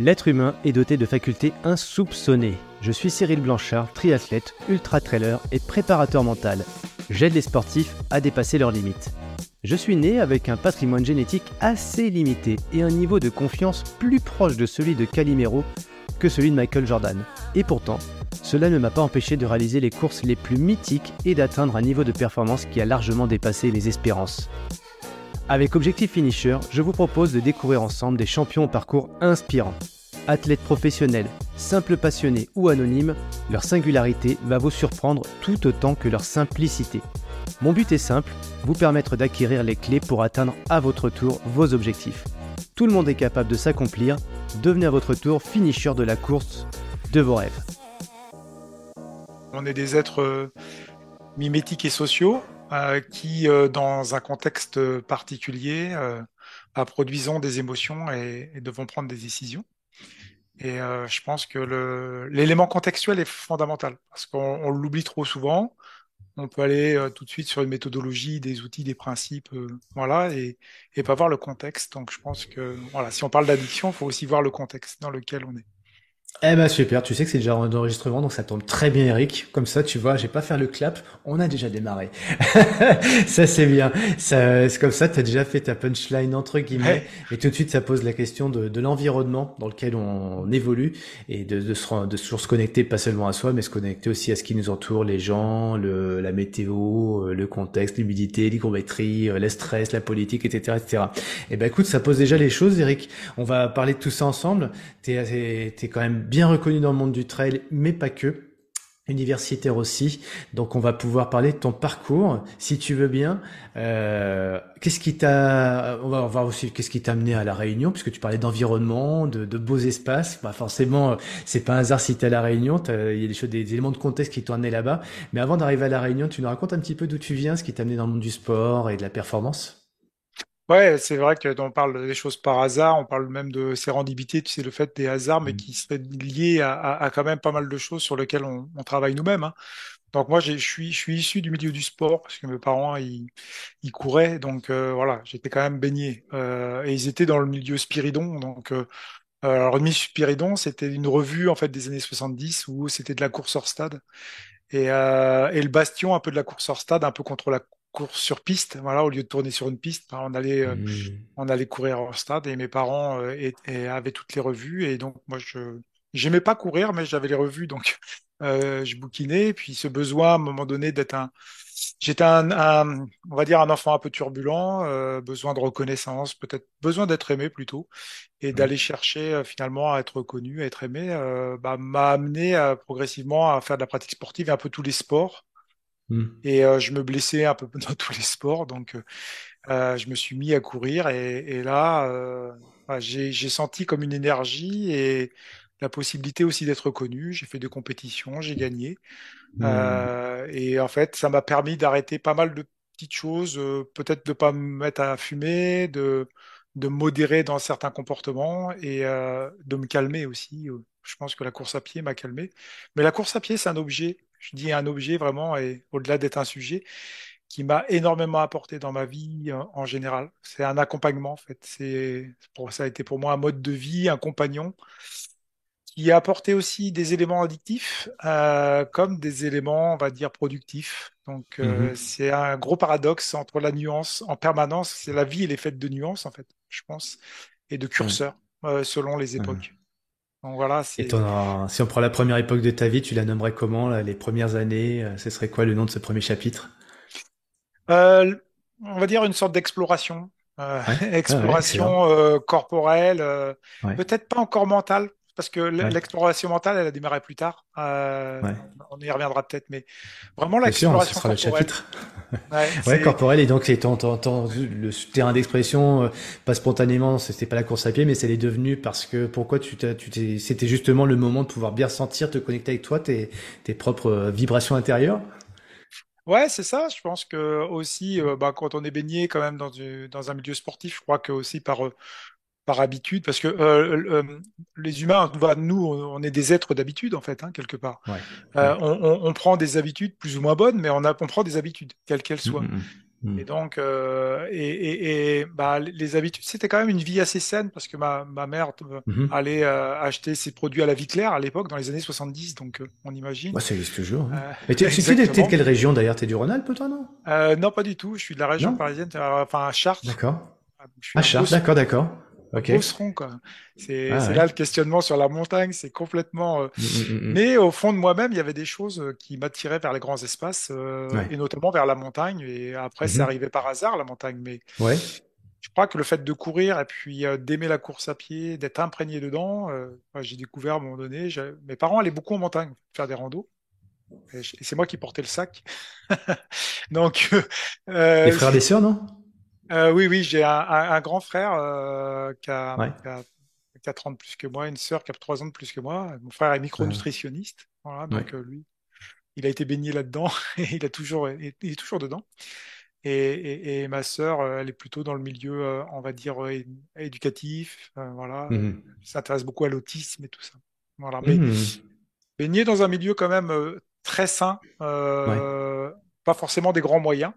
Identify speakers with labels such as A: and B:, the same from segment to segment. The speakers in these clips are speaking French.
A: L'être humain est doté de facultés insoupçonnées. Je suis Cyril Blanchard, triathlète, ultra-trailer et préparateur mental. J'aide les sportifs à dépasser leurs limites. Je suis né avec un patrimoine génétique assez limité et un niveau de confiance plus proche de celui de Calimero que celui de Michael Jordan. Et pourtant, cela ne m'a pas empêché de réaliser les courses les plus mythiques et d'atteindre un niveau de performance qui a largement dépassé mes espérances. Avec Objectif Finisher, je vous propose de découvrir ensemble des champions au parcours inspirant. Athlètes professionnels, simples passionnés ou anonymes, leur singularité va vous surprendre tout autant que leur simplicité. Mon but est simple, vous permettre d'acquérir les clés pour atteindre à votre tour vos objectifs. Tout le monde est capable de s'accomplir, devenez à votre tour finisher de la course de vos rêves.
B: On est des êtres euh, mimétiques et sociaux euh, qui, euh, dans un contexte particulier, produisons des émotions et, et, devons prendre des décisions. Et je pense que l'élément contextuel est fondamental parce qu'on l'oublie trop souvent. On peut aller tout de suite sur une méthodologie, des outils, des principes, voilà, et, et pas voir le contexte. Donc je pense que voilà, si on parle d'addiction, il faut aussi voir le contexte dans lequel on est.
A: Eh ben super, tu sais que c'est déjà un enregistrement, donc ça tombe très bien Eric. Comme ça, tu vois, j'ai pas faire le clap, on a déjà démarré. ça c'est bien. Ça, c'est comme ça, tu as déjà fait ta punchline entre guillemets, et tout de suite ça pose la question de, de l'environnement dans lequel on, évolue et de, de, se, de toujours se connecter pas seulement à soi, mais se connecter aussi à ce qui nous entoure, les gens, le, la météo, euh, le contexte, l'humidité, l'hygrométrie, euh, le stress, la politique, etc., etc. Eh ben écoute, ça pose déjà les choses, Eric. On va parler de tout ça ensemble. T'es, es quand même bien reconnu dans le monde du trail, mais pas que universitaire aussi. Donc on va pouvoir parler de ton parcours, si tu veux bien. Euh, qu'est-ce qui t'a, on va voir aussi qu'est-ce qui t'a amené à la Réunion, puisque tu parlais d'environnement, de, beaux espaces. Bah forcément, c'est pas un hasard si t'es à la Réunion. Il y a des choses, des éléments de contexte qui t'ont amené là-bas. Mais avant d'arriver à la Réunion, tu nous racontes un petit peu d'où tu viens, ce qui t'a amené dans le monde du sport et de la performance?
B: Ouais, c'est vrai que on parle des choses par hasard, on parle même de sérendipité, tu sais, le fait des hasards, mais mmh. qui seraient liés à, quand même pas mal de choses sur lesquelles on, travaille nous-mêmes. Hein. Donc moi, je suis, je suis issu du milieu du sport parce que mes parents, ils, ils couraient, donc euh, voilà, j'étais quand même baigné. Euh, et ils étaient dans le milieu Spiridon, donc euh, alors le Spiridon, c'était une revue en fait des années 70 où c'était de la course hors stade. Et, et le bastion un peu de la course hors stade, un peu contre la course sur piste. Voilà, au lieu de tourner sur une piste, on allait, euh, mmh. on allait courir au stade et mes parents euh, avaient toutes les revues et donc moi je j'aimais pas courir mais j'avais les revues donc euh, je bouquinais. Et puis ce besoin à un moment donné d'être un, j'étais un, on va dire un enfant un peu turbulent, besoin de reconnaissance, peut-être besoin d'être aimé plutôt et mmh. d'aller chercher finalement à être reconnu, à être aimé, bah, m'a amené progressivement à faire de la pratique sportive et un peu tous les sports. Hmm. Et euh, je me blessais un peu dans tous les sports, donc euh, euh, je me suis mis à courir et, là, j'ai senti comme une énergie et la possibilité aussi d'être reconnu. J'ai fait des compétitions, j'ai gagné. Hmm. et en fait, ça m'a permis d'arrêter pas mal de petites choses, peut-être de pas me mettre à fumer, de, de modérer dans certains comportements et de me calmer aussi. Je pense que la course à pied m'a calmé. Mais la course à pied, c'est un objet je dis un objet vraiment, et au-delà d'être un sujet, qui m'a énormément apporté dans ma vie en, général. C'est un accompagnement, en fait. C'est, ça a été pour moi un mode de vie, un compagnon, qui a apporté aussi des éléments addictifs, euh, comme des éléments, on va dire, productifs. Donc, euh, mm-hmm. c'est un gros paradoxe entre la nuance en permanence. C'est la vie, elle est faite de nuances, en fait, je pense, et de curseurs, euh, selon les époques.
A: Donc voilà, Et si on prend la première époque de ta vie, tu la nommerais comment, les premières années euh, Ce serait quoi le nom de ce premier chapitre?
B: Euh, On va dire une sorte d'exploration. Euh, exploration corporelle, peut-être pas encore mentale, parce que l'exploration mentale, elle a démarré plus tard. On y reviendra peut-être, mais vraiment l'exploration corporelle.
A: le chapitre. Ouais, corporelle et donc c'est le terrain d'expression, euh, pas spontanément, c'était pas la course à pied, mais c'est devenu parce que pourquoi tu tu c'était justement le moment de pouvoir bien sentir, te connecter avec toi, tes, tes propres euh, vibrations intérieures?
B: Ouais, c'est ça. Je pense que aussi, bah, quand on est baigné quand même dans, dans un milieu sportif, je crois que aussi par par habitude, parce que euh, euh, les humains, nous, on est des êtres d'habitude en fait, hein, quelque part. Euh, on, prend des habitudes plus ou moins bonnes, mais on, a, on prend des habitudes, quelles qu'elles soient. Mm, mm, mm. Et donc, euh, et, et, et bah, les habitudes, c'était quand même une vie assez saine parce que ma, ma mère hmm. allait acheter ses produits à la vie claire à l'époque, dans les années 70, donc on imagine.
A: Bah, ça existe toujours. Hein. Mais tu es de quelle région d'ailleurs? T'es du Rhône-Alpes, toi, non?
B: Non, pas du tout. Je suis de la région parisienne, enfin à Chartres.
A: D'accord. À Chartres, d'accord, d'accord.
B: Okay. quoi. C'est ah là le questionnement sur la montagne, c'est complètement. Euh, mm, mm, mm, mais au fond de moi-même, il y avait des choses euh, qui m'attiraient vers les grands espaces euh, et notamment vers la montagne. Et après, c'est mm-hmm. arrivé par hasard la montagne, mais
A: ouais.
B: je crois que le fait de courir et puis d'aimer la course à pied, d'être imprégné dedans, j'ai découvert à un moment donné. Mes parents allaient beaucoup en montagne faire des randos. Et c'est moi qui portais le sac. Donc.
A: les frères et sœurs, non?
B: Euh, oui, oui, j'ai un, un, grand frère euh, qui, a, qui, a, qui, a, 30 plus que moi, une sœur qui a 3 ans de plus que moi. Mon frère est micronutritionniste. Voilà, donc euh, lui, il a été baigné là-dedans et il, a toujours, il est toujours dedans. Et, et, et ma sœur, elle est plutôt dans le milieu, on va dire, éducatif. voilà, mmh. s'intéresse beaucoup à l'autisme et tout ça. Voilà, mais mmh. baigné dans un milieu quand même très sain, pas forcément des grands moyens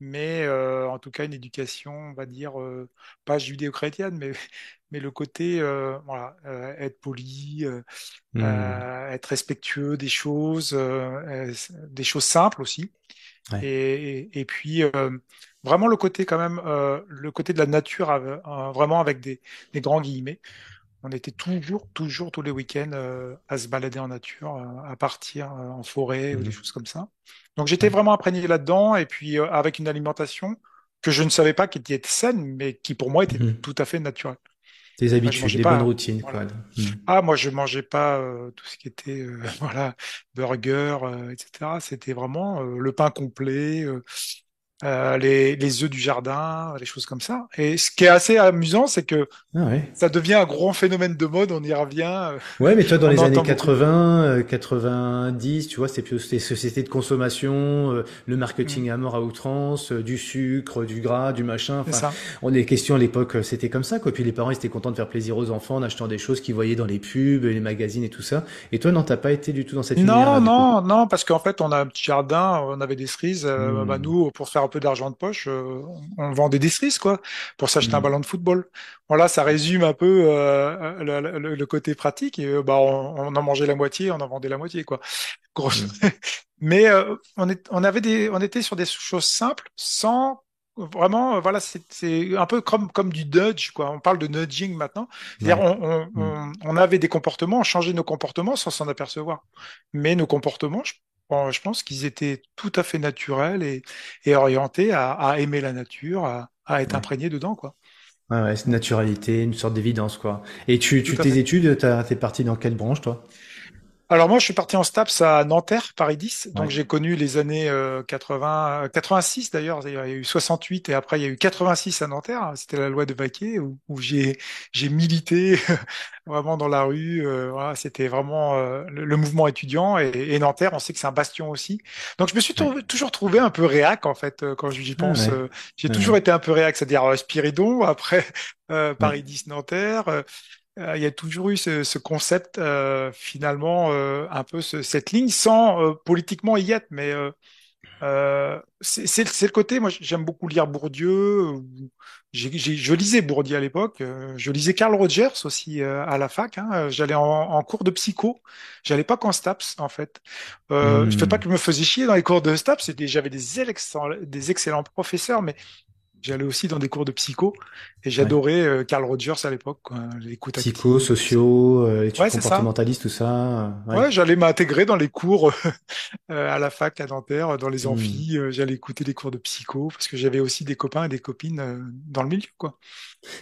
B: mais euh, en tout cas une éducation, on va dire, euh, pas judéo-chrétienne, mais, mais le côté, euh, voilà, être poli, mmh. être respectueux des choses, des choses simples aussi. Et, et, puis vraiment le côté quand même, le côté de la nature, vraiment avec des, des grands guillemets on était toujours, toujours tous les week-ends à se balader en nature, à partir en forêt ou des mmh. choses comme ça. Donc j'étais vraiment imprégné là-dedans et puis euh, avec une alimentation que je ne savais pas qui était saine, mais qui pour moi était mhm. tout à fait naturelle.
A: Des habitudes, des bonnes routines. Quoi.
B: Mhm. Ah, moi je mangeais pas euh, tout ce qui était euh, voilà burger, etc. C'était vraiment le pain complet, euh, les, les œufs du jardin, les choses comme ça. Et ce qui est assez amusant, c'est que ah ouais. ça devient un grand phénomène de mode, on y revient. Euh,
A: ouais, mais toi, dans les années 80, 90, euh, tu vois, c'était plus des sociétés de consommation, le marketing mm. à mort à outrance, du sucre, du gras, du machin. Enfin, on est question à l'époque, c'était comme ça, quoi. Puis les parents, ils étaient contents de faire plaisir aux enfants en achetant des choses qu'ils voyaient dans les pubs, les magazines et tout ça. Et toi, non, t'as pas été du tout dans cette
B: Non, non, non, parce qu'en fait, on a un petit jardin, on avait des cerises, mm. bah, nous, pour faire un peu d'argent de poche, euh, on vendait des cerises quoi pour s'acheter un mm. ballon de football. Voilà, ça résume un peu euh, le, côté pratique. Et, euh, bah, on, en mangeait la moitié, on en vendait la moitié quoi. Grosse. Mm. Mais on, est, on avait des, on était sur des choses simples, sans vraiment, voilà, c'est un peu comme, comme du nudge, quoi. On parle de nudging maintenant. C'est-à-dire, on, mm. on, on, avait des comportements, on changeait nos comportements sans s'en apercevoir. Mais nos comportements, je Bon, je pense qu'ils étaient tout à fait naturels et, et orientés à, à, aimer la nature, à, à être imprégnés dedans, quoi.
A: Ouais, ouais c'est une naturalité, une sorte d'évidence, quoi. Et tu, tu tes études, t'es parti dans quelle branche, toi?
B: Alors moi, je suis parti en STAPS à Nanterre, Paris 10. Donc j'ai connu les années 80, 86 euh, d'ailleurs. Il y a eu 68 et après il y a eu 86 à Nanterre. C'était la loi de Vaquet où, où j'ai j'ai milité vraiment dans la rue. Euh, voilà, c'était vraiment euh, le, mouvement étudiant et, et, Nanterre, on sait que c'est un bastion aussi. Donc je me suis toujours trouvé un peu réac en fait quand j'y pense. j'ai toujours été un peu réac, c'est-à-dire Spiridon après Paris 10 Nanterre. Euh, il y a toujours eu ce, ce concept euh, finalement euh, un peu ce, cette ligne sans politiquement y être, mais c'est le côté. Moi, j'aime beaucoup lire Bourdieu. je lisais Bourdieu à l'époque. je lisais Carl Rogers aussi à la fac. Hein. J'allais en, en, cours de psycho. J'allais pas qu'en STAPS en fait. Euh, Je fais pas que je me faisais chier dans les cours de STAPS. J'avais des, des excellents professeurs, mais J'allais aussi dans des cours de psycho et j'adorais euh, Carl Rogers à l'époque.
A: Psycho, sociaux, euh, études ouais, comportementalistes, tout ça.
B: Euh, ouais, ouais j'allais m'intégrer dans les cours à la fac à Nanterre, dans les hmm. amphis. j'allais écouter des cours de psycho parce que j'avais aussi des copains et des copines dans le milieu, quoi.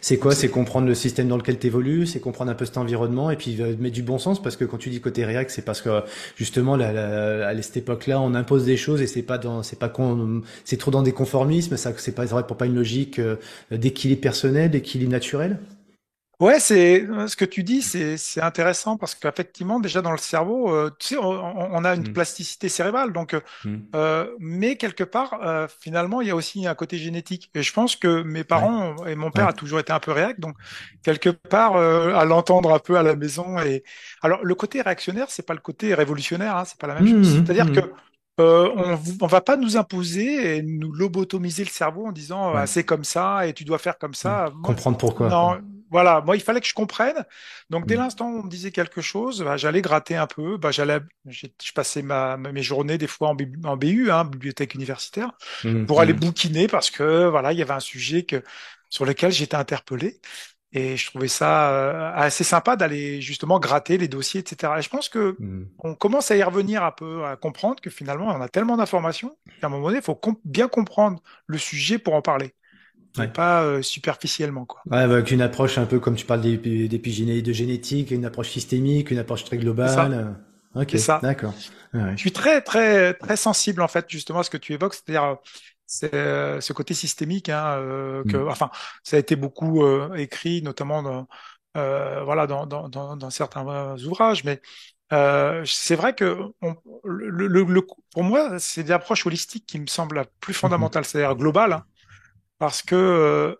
A: C'est quoi? C'est comprendre le système dans lequel tu évolues, c'est comprendre un peu cet environnement et puis mettre du bon sens parce que quand tu dis côté réac, c'est parce que justement à cette époque-là, on impose des choses et c'est pas dans, c'est pas c'est trop dans des conformismes. Ça, c'est pas vrai pour pas une logique euh, d'équilibre personnel, d'équilibre naturel?
B: Ouais, c'est ce que tu dis, c'est intéressant parce qu'effectivement, déjà dans le cerveau, euh, tu sais, on, a une mm. plasticité cérébrale, donc, euh, mais quelque part, euh, finalement, il y a aussi un côté génétique. Et je pense que mes parents et mon père a toujours été un peu réac, donc quelque part, à l'entendre un peu à la maison. Et alors, le côté réactionnaire, c'est pas le côté révolutionnaire, hein, c'est pas la même chose. Mm, C'est-à-dire que Euh, on, on va pas nous imposer et nous lobotomiser le cerveau en disant ah, c'est comme ça et tu dois faire comme
A: Hmm.
B: ça. Moi,
A: Comprendre pourquoi, quoi.
B: non, voilà, moi il fallait que je comprenne. Donc dès
A: Hmm.
B: l'instant où on me disait quelque chose, bah, j'allais gratter un peu. Bah, j'allais, je passais ma, mes journées des fois en, B- en BU, hein, bibliothèque universitaire,
A: Hmm.
B: pour aller
A: Hmm.
B: bouquiner parce que voilà, il y avait un sujet que sur lequel j'étais interpellé. Et je trouvais ça euh, assez sympa d'aller justement gratter les dossiers, etc. Et je pense que
A: Hmm.
B: on commence à y revenir un peu, à comprendre que finalement, on a tellement d'informations qu'à un moment donné, il faut bien comprendre le sujet pour en parler,
A: Ouais.
B: pas euh, superficiellement, quoi.
A: Ouais, avec une approche un peu comme tu parles d'épi- d'épigéné, de génétique, une approche systémique, une approche très globale. Ok, d'accord. Ouais.
B: Je suis très, très, très sensible, en fait, justement, à ce que tu évoques, c'est-à-dire euh, c'est, ce côté systémique, hein, euh, que,
A: Hmm.
B: enfin, ça a été beaucoup euh, écrit, notamment dans, euh, voilà, dans, dans, dans, dans certains ouvrages, mais c'est vrai que on- le, le- le- pour moi, c'est des approches holistiques qui me semblent la plus
A: Mhm.
B: fondamentale, c'est-à-dire globale, hein, parce que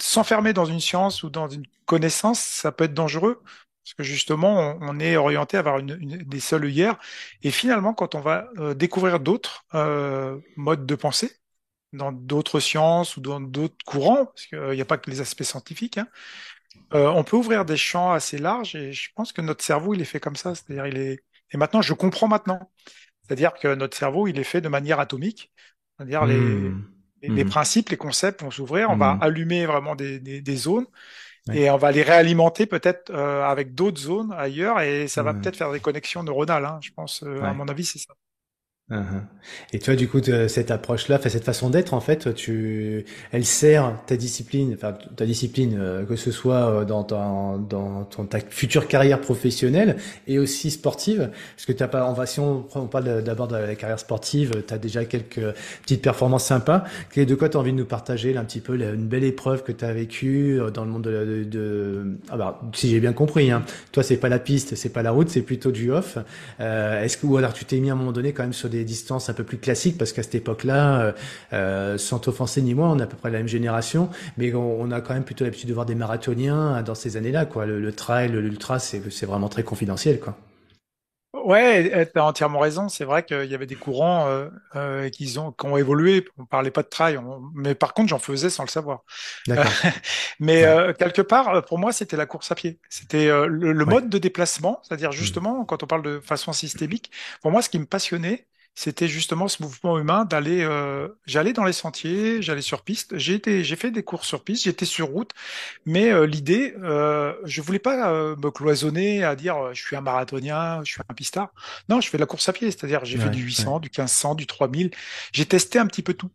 B: s'enfermer dans une science ou dans une connaissance, ça peut être dangereux, parce que justement, on, est orienté à avoir une, une- des seuls œillères, et finalement, quand on va euh, découvrir d'autres euh, modes de pensée, dans d'autres sciences ou dans d'autres courants, parce qu'il n'y a pas que les aspects scientifiques, hein, euh, on peut ouvrir des champs assez larges et je pense que notre cerveau, il est fait comme ça. C'est-à-dire, il est. Et maintenant, je comprends maintenant. C'est-à-dire que notre cerveau, il est fait de manière atomique. C'est-à-dire, les, les
A: Mhm.
B: principes, les concepts vont s'ouvrir. On va
A: Hmm.
B: allumer vraiment des, des, des zones
A: Ouais.
B: et on va les réalimenter peut-être euh, avec d'autres zones ailleurs et ça va peut-être faire des connexions neuronales. hein. Je pense, euh, à mon avis, c'est ça.
A: Et toi, du coup, de- cette approche-là, cette façon d'être, en fait, tu, elle sert ta discipline, enfin, ta discipline, euh, que ce soit euh, dans, ton- dans ta future carrière professionnelle et aussi sportive, parce que t'as pas, on va, si on, parle d'abord de la carrière sportive, tu as déjà quelques petites performances sympas. De quoi tu as envie de nous partager, un petit peu, une belle épreuve que tu as vécue euh, dans le monde de, de, de- ah bah, si j'ai bien compris, hein, toi, c'est pas la piste, c'est pas la route, c'est plutôt du off. Euh, est-ce que ou alors tu t'es mis à un moment donné quand même sur des distances un peu plus classiques parce qu'à cette époque-là, euh, euh, sans t'offenser ni moi, on est à peu près la même génération, mais on, on a quand même plutôt l'habitude de voir des marathoniens dans ces années-là, quoi. Le, le trail, l'ultra, c'est vraiment très confidentiel, quoi.
B: Ouais, tu as entièrement raison. C'est vrai qu'il y avait des courants euh, euh, qui ont, qui ont évolué. On parlait pas de trail, on- mais par contre, j'en faisais sans le savoir. Euh, mais
A: Ouais.
B: euh, quelque part, euh, pour moi, c'était la course à pied. C'était euh, le, le
A: Ouais.
B: mode de déplacement, c'est-à-dire
A: Mm.
B: justement, quand on parle de façon systémique, pour moi, ce qui me passionnait, c'était justement ce mouvement humain d'aller. euh, j'allais dans les sentiers, j'allais sur piste. J'ai été, j'ai fait des courses sur piste, j'étais sur route. Mais euh, l'idée, euh, je voulais pas euh, me cloisonner à dire euh, je suis un marathonien, je suis un pistard. Non, je fais de la course à pied, c'est-à-dire j'ai fait du
A: ouais.
B: 800, du 1500, du 3000. J'ai testé un petit peu tout.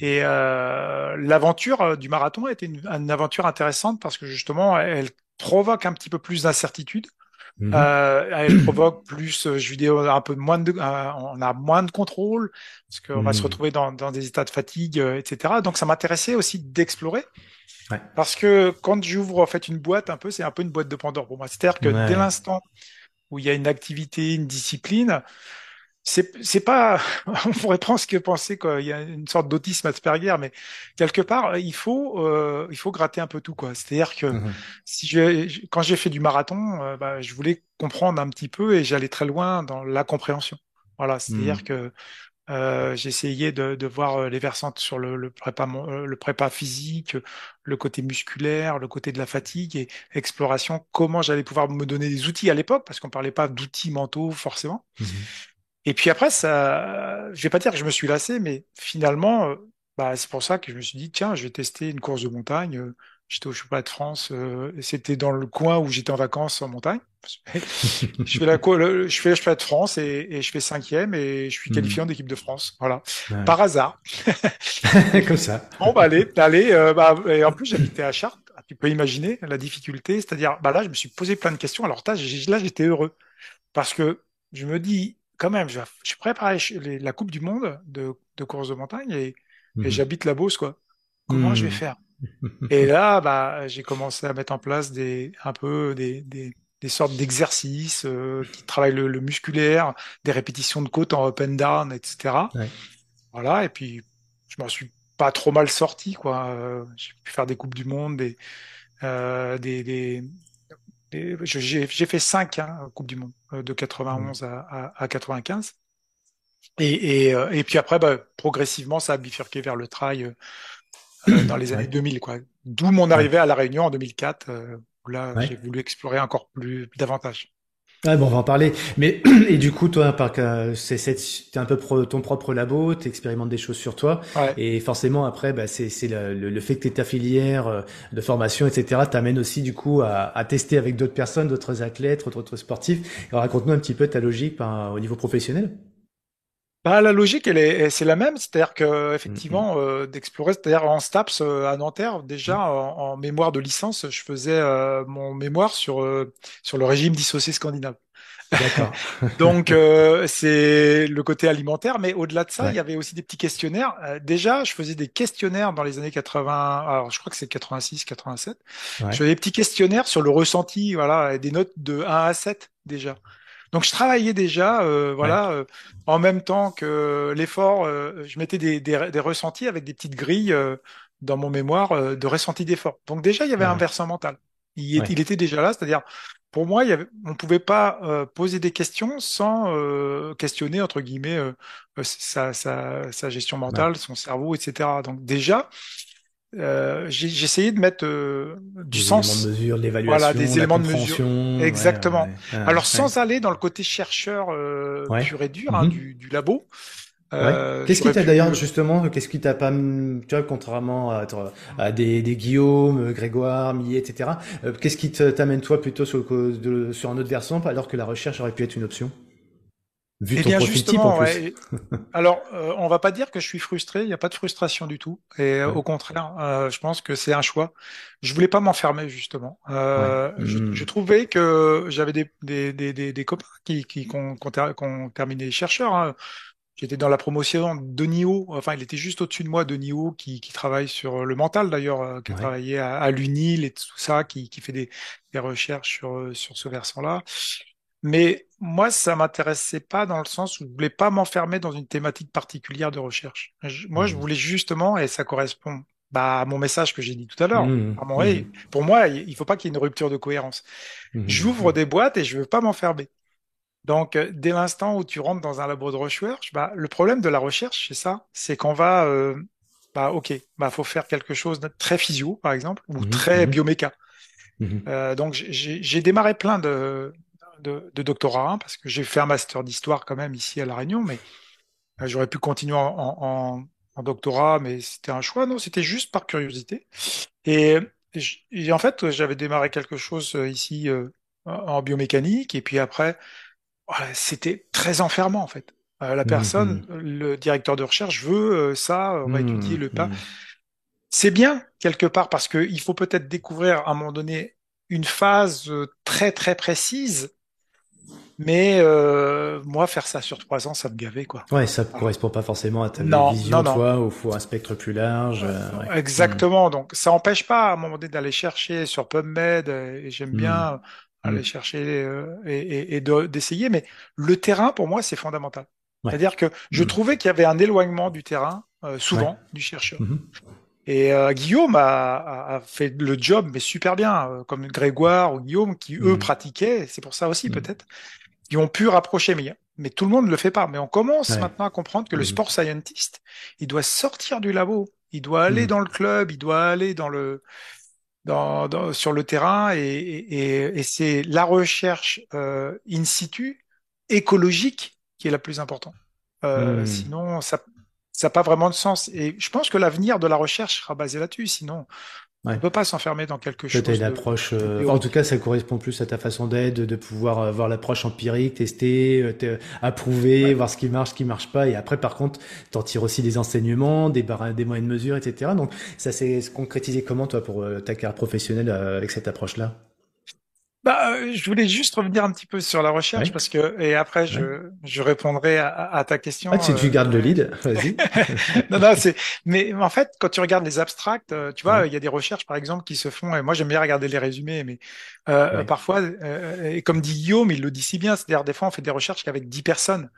B: Et euh, l'aventure du marathon a été une, une aventure intéressante parce que justement, elle provoque un petit peu plus d'incertitude.
A: Mhm.
B: Euh, elle provoque plus, euh, je veux dire, un peu moins de, euh, on a moins de contrôle parce qu'on va se
A: Mhm.
B: retrouver dans, dans des états de fatigue, euh, etc. Donc, ça m'intéressait aussi d'explorer.
A: Ouais.
B: Parce que quand j'ouvre en fait une boîte, un peu, c'est un peu une boîte de Pandore pour moi. C'est-à-dire que dès l'instant où il y a une activité, une discipline, c'est c'est pas, on pourrait presque penser qu'il y a une sorte d'autisme Asperger, mais quelque part, il faut euh, il faut gratter un peu tout quoi. C'est-à-dire que
A: Mhm.
B: si je, quand j'ai fait du marathon, euh, bah, je voulais comprendre un petit peu et j'allais très loin dans la compréhension. Voilà, c'est-à-dire
A: Mhm.
B: que euh, essayé de, de voir euh, les versantes sur le, le prépa, euh, le prépa physique, le côté musculaire, le côté de la fatigue et exploration, comment j'allais pouvoir me donner des outils à l'époque, parce qu'on parlait pas d'outils mentaux forcément.
A: Mhm.
B: Et puis après, ça, je vais pas dire que je me suis lassé, mais finalement, euh, bah, c'est pour ça que je me suis dit, tiens, je vais tester une course de montagne. Euh, J'étais au championnat de France, euh, c'était dans le coin où j'étais en vacances en montagne. Je fais la, le- je fais le championnat de France et, et je fais cinquième et je suis qualifié
A: Mhm.
B: en équipe de France. Voilà,
A: Ouais.
B: par hasard.
A: Comme ça.
B: Bon, bah, allez, allez, euh, bah, et en plus, j'habitais à Chartres. Ah, Tu peux imaginer la difficulté. C'est-à-dire, bah, là, je me suis posé plein de questions. Alors, là, j'étais heureux. Parce que je me dis, quand même, je, je préparais la Coupe du Monde de, de course de montagne et, et
A: Mhm.
B: j'habite la Beauce, quoi. Comment je vais
A: Mhm.
B: faire? Et là, bah, j'ai commencé à mettre en place des, un peu des, des, des sortes d'exercices euh, qui travaillent le, le musculaire, des répétitions de côte en up and down, etc.
A: Ouais.
B: Voilà, et puis je m'en suis pas trop mal sorti, quoi. Euh, j'ai pu faire des coupes du monde, des, euh, des, des, j'ai fait cinq hein, coupes du monde, euh, de
A: Mhm.
B: 91 à, à, à 95. Et, et, euh, et puis après, bah, progressivement, ça a bifurqué vers le trail euh, dans les années
A: Ouais,
B: 2000, quoi. D'où mon arrivée à La Réunion en 2004, euh, où là,
A: ouais.
B: j'ai voulu explorer encore plus davantage.
A: Ouais, bon, on va en parler. Mais et du coup, toi, par que c'est un peu pro- ton propre labo, t'expérimentes des choses sur toi,
B: Ouais.
A: et forcément après, bah, c'est c'est le, le, fait que t'aies ta filière euh, de formation, etc. T'amène aussi du coup à, à tester avec d'autres personnes, d'autres athlètes, d'autres sportifs. Alors, raconte-nous un petit peu ta logique par- au niveau professionnel.
B: Bah, la logique, elle est, c'est la même, c'est-à-dire que
A: Mm, mm,
B: effectivement, euh, d'explorer, c'est-à-dire en STAPS euh, à Nanterre, déjà
A: mm.
B: en, en mémoire de licence, je faisais euh, mon mémoire sur euh, sur le régime dissocié scandinave.
A: D'accord.
B: Donc euh, c'est le côté alimentaire, mais au-delà de ça, il y avait aussi des petits questionnaires. Déjà, je faisais des questionnaires dans les années 80, alors je crois que c'est 86, 87. Je faisais des petits questionnaires sur le ressenti, voilà, et des notes de 1 à 7 déjà. Donc je travaillais déjà, euh,
A: ouais,
B: voilà, euh, en même temps que l'effort, euh, je mettais des, des, des ressentis avec des petites grilles euh, dans mon mémoire euh, de ressenti d'effort. Donc déjà, il y avait un versant mental. Il, est-
A: ouais,
B: il était déjà là, c'est-à-dire, pour moi, il y avait, on ne pouvait pas euh, poser des questions sans euh, questionner, entre guillemets, sa, sa, sa gestion mentale, son cerveau, etc. Donc déjà, euh, j'ai essayé de mettre euh, du
A: Des éléments de
B: sens
A: mesure, de
B: voilà,
A: l'évaluation,
B: des éléments de mesure.
A: Ouais,
B: Exactement.
A: ouais, ouais,
B: Alors, sans aller dans le côté chercheur euh, pur et dur hein,
A: Mhm.
B: du, du labo, euh,
A: Qu'est-ce qui t'a
B: pu.
A: d'ailleurs justement, qu'est-ce qui t'a pas, tu vois, contrairement à, à des, des Guillaume, Grégoire, Millet, etc. qu'est-ce qui t'amène toi plutôt sur, le, de- sur un autre versant, alors que la recherche aurait pu être une option, vu
B: Eh
A: ton
B: bien,
A: en
B: justement,
A: plus.
B: ouais. Alors, euh, on va pas dire que je suis frustré. Il n'y a pas de frustration du tout. Et euh,
A: Ouais.
B: au contraire, euh, je pense que c'est un choix. Je voulais pas m'enfermer justement.
A: Ouais.
B: Euh, je, je trouvais que j'avais des, des, des, des, des copains qui qui qui ont, qui terminé chercheurs. hein. J'étais dans la promotion de Nio, enfin il était juste au-dessus de moi, de Nio, qui, qui travaille sur le mental d'ailleurs, euh, qui a travaillé à, à l'UNIL et tout ça, qui, qui fait des, des recherches sur, euh, sur ce versant-là. Mais moi, ça m'intéressait pas dans le sens où je voulais pas m'enfermer dans une thématique particulière de recherche. Je- moi, je
A: Mhm.
B: voulais justement, et ça correspond bah, à mon message que j'ai dit tout à l'heure. À mon- oui,
A: Mhm.
B: pour moi, il faut pas qu'il y ait une rupture de cohérence. J'ouvre des boîtes et je veux pas m'enfermer. Donc, euh, dès l'instant où tu rentres dans un labo de recherche, bah, le problème de la recherche, c'est ça, c'est qu'on va, euh, bah, ok, bah, faut faire quelque chose de très physio, par exemple, ou très bioméca. Euh, donc, j'ai démarré plein de, de, de doctorats, hein, parce que j'ai fait un master d'histoire quand même ici à La Réunion, mais euh, j'aurais pu continuer en, en, en- doctorat, mais c'était un choix, non, c'était juste par curiosité. Et, et en fait, j'avais démarré quelque chose euh, ici euh, en biomécanique, et puis après, voilà, c'était très enfermant en fait. Euh, la personne,
A: Mhm.
B: le directeur de recherche veut euh, ça, on va étudier
A: Mhm.
B: le pas. C'est bien quelque part parce que il faut peut-être découvrir à un moment donné une phase très très précise, mais euh, moi faire ça sur trois ans, ça me gavait quoi.
A: Ouais, ça
B: Voilà.
A: correspond pas forcément à ta
B: Non,
A: vision,
B: non,
A: toi, ou faut un spectre plus large. euh,
B: Euh,
A: ouais.
B: Exactement. Donc ça empêche pas à un moment donné d'aller chercher sur PubMed et j'aime
A: Mhm.
B: bien aller
A: Mhm.
B: chercher euh, et, et- et de- d'essayer, mais le terrain pour moi c'est fondamental.
A: Ouais.
B: C'est-à-dire que je
A: Mhm.
B: trouvais qu'il y avait un éloignement du terrain,
A: Ouais.
B: souvent, du chercheur.
A: Mhm.
B: Et euh, Guillaume a, a- a fait le job, mais super bien, euh, comme Grégoire ou Guillaume, qui eux pratiquaient, c'est pour ça aussi peut-être, qui ont pu rapprocher, mais, mais tout le monde ne le fait pas. Mais on commence
A: Ouais.
B: maintenant à comprendre que le
A: Mhm.
B: sport scientist, il doit sortir du labo, il doit aller
A: Mhm.
B: dans le club, il doit aller dans le, dans, dans- sur le terrain, et, et, et- c'est la recherche euh, in situ, écologique, qui est la plus importante. Euh,
A: Mhm.
B: sinon, ça ça n'a pas vraiment de sens. Et je pense que l'avenir de la recherche sera basé là-dessus. Sinon, on ne peut pas s'enfermer dans quelque chose
A: une
B: de,
A: approche,
B: de
A: euh, en tout cas, ça correspond plus à ta façon d'être, de, pouvoir euh, voir l'approche empirique, tester, euh, approuver,
B: Ouais.
A: voir ce qui marche, ce qui marche pas, et après, par contre, t'en tires aussi des enseignements, des, barra- des moyens de mesure, etc. Donc, ça s'est concrétisé comment, toi, pour ta carrière professionnelle euh, avec cette approche-là?
B: Bah, euh, je voulais juste revenir un petit peu sur la recherche parce que, et après, je, je répondrai à, à ta
A: Ah,
B: question.
A: tu, tu
B: euh,
A: gardes le lead, vas-y.
B: Non, non, c'est, mais en fait, quand tu regardes les abstracts, euh, tu vois, il y a des recherches, par exemple, qui se font, et moi, j'aime bien regarder les résumés, mais euh,
A: ouais.
B: parfois, euh, et comme dit Guillaume, il le dit si bien, c'est-à-dire, des fois, on fait des recherches qu'avec 10 personnes.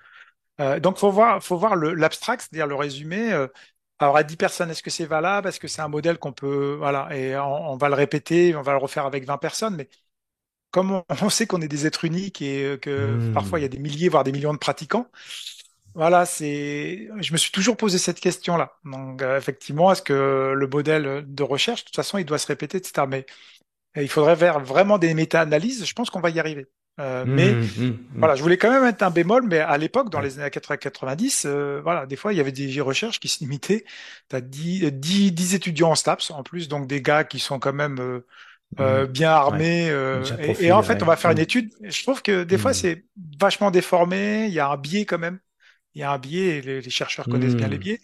B: Euh, donc, faut voir, faut voir l'abstract, c'est-à-dire le résumé. euh, alors, à 10 personnes, est-ce que c'est valable? Est-ce que c'est un modèle qu'on peut, voilà, et on, on va le répéter, on va le refaire avec 20 personnes, mais comme on, on sait qu'on est des êtres uniques et euh, que parfois il y a
A: Hmm.
B: des milliers, voire des millions de pratiquants, Voilà, c'est. Je me suis toujours posé cette question-là. Donc, euh, effectivement, est-ce que le modèle de recherche, de toute façon, il doit se répéter, etc. Mais euh, il faudrait faire vraiment des méta-analyses. Je pense qu'on va y arriver. Euh, mais
A: hum.
B: voilà, je voulais quand même mettre un bémol, mais à l'époque, dans les années 80-90, euh, voilà, des fois, il y avait des recherches qui se limitaient. Tu as 10, 10, 10 étudiants en STAPS, en plus, donc des gars qui sont quand même euh, bien
A: Ouais.
B: armés. euh, et, et en fait, on va faire une étude. Je trouve que des fois,
A: Mhm.
B: c'est vachement déformé. Il y a un biais quand même. Il y a un biais, et les, les chercheurs connaissent bien les
A: Mhm.
B: biais.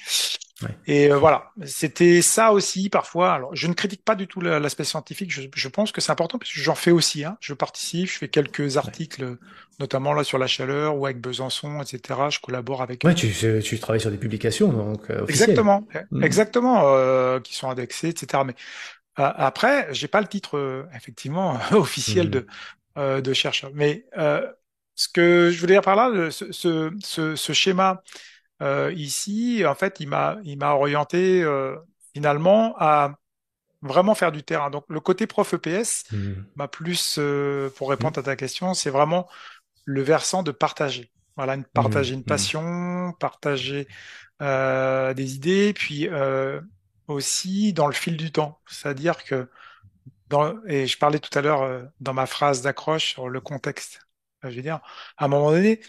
A: Ouais.
B: Et euh, voilà, c'était ça aussi parfois. Alors, je ne critique pas du tout la- l'aspect scientifique. Je, je pense que c'est important parce que j'en fais aussi. Hein. Je participe, je fais quelques
A: Ouais.
B: articles, notamment là sur la chaleur ou avec Besançon, etc. Je collabore avec
A: Ouais, tu, tu travailles sur des publications donc euh.
B: Exactement,
A: Mhm.
B: exactement, euh, qui sont indexés, etc. Mais après, j'ai pas le titre euh, effectivement officiel de
A: Mhm.
B: euh, de chercheur. Mais euh, ce que je voulais dire par là, ce, ce, ce, ce schéma euh, ici, en fait, il m'a il m'a orienté euh, finalement à vraiment faire du terrain. Donc le côté prof EPS m'a plus, euh, pour répondre
A: Mhm.
B: à ta question, c'est vraiment le versant de partager. Voilà, une, partager une
A: Mhm.
B: passion, partager euh, des idées, puis euh, aussi dans le fil du temps. C'est-à-dire que dans, et je parlais tout à l'heure euh, dans ma phrase d'accroche sur le contexte. Euh, Je veux dire, à un moment donné,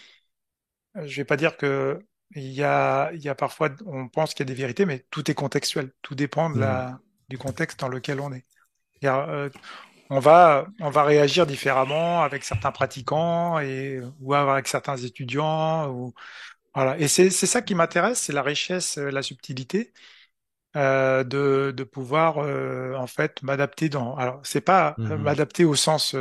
B: euh, je vais pas dire que il y a, il y a parfois, on pense qu'il y a des vérités, mais tout est contextuel. Tout dépend de la, du contexte dans lequel on est. Euh, on va, on va réagir différemment avec certains pratiquants et ou avec certains étudiants. Ou, voilà. Et c'est, c'est ça qui m'intéresse, c'est la richesse, la subtilité euh, de, de pouvoir euh, en fait m'adapter dans. Alors, c'est pas euh,
A: Mhm.
B: m'adapter au sens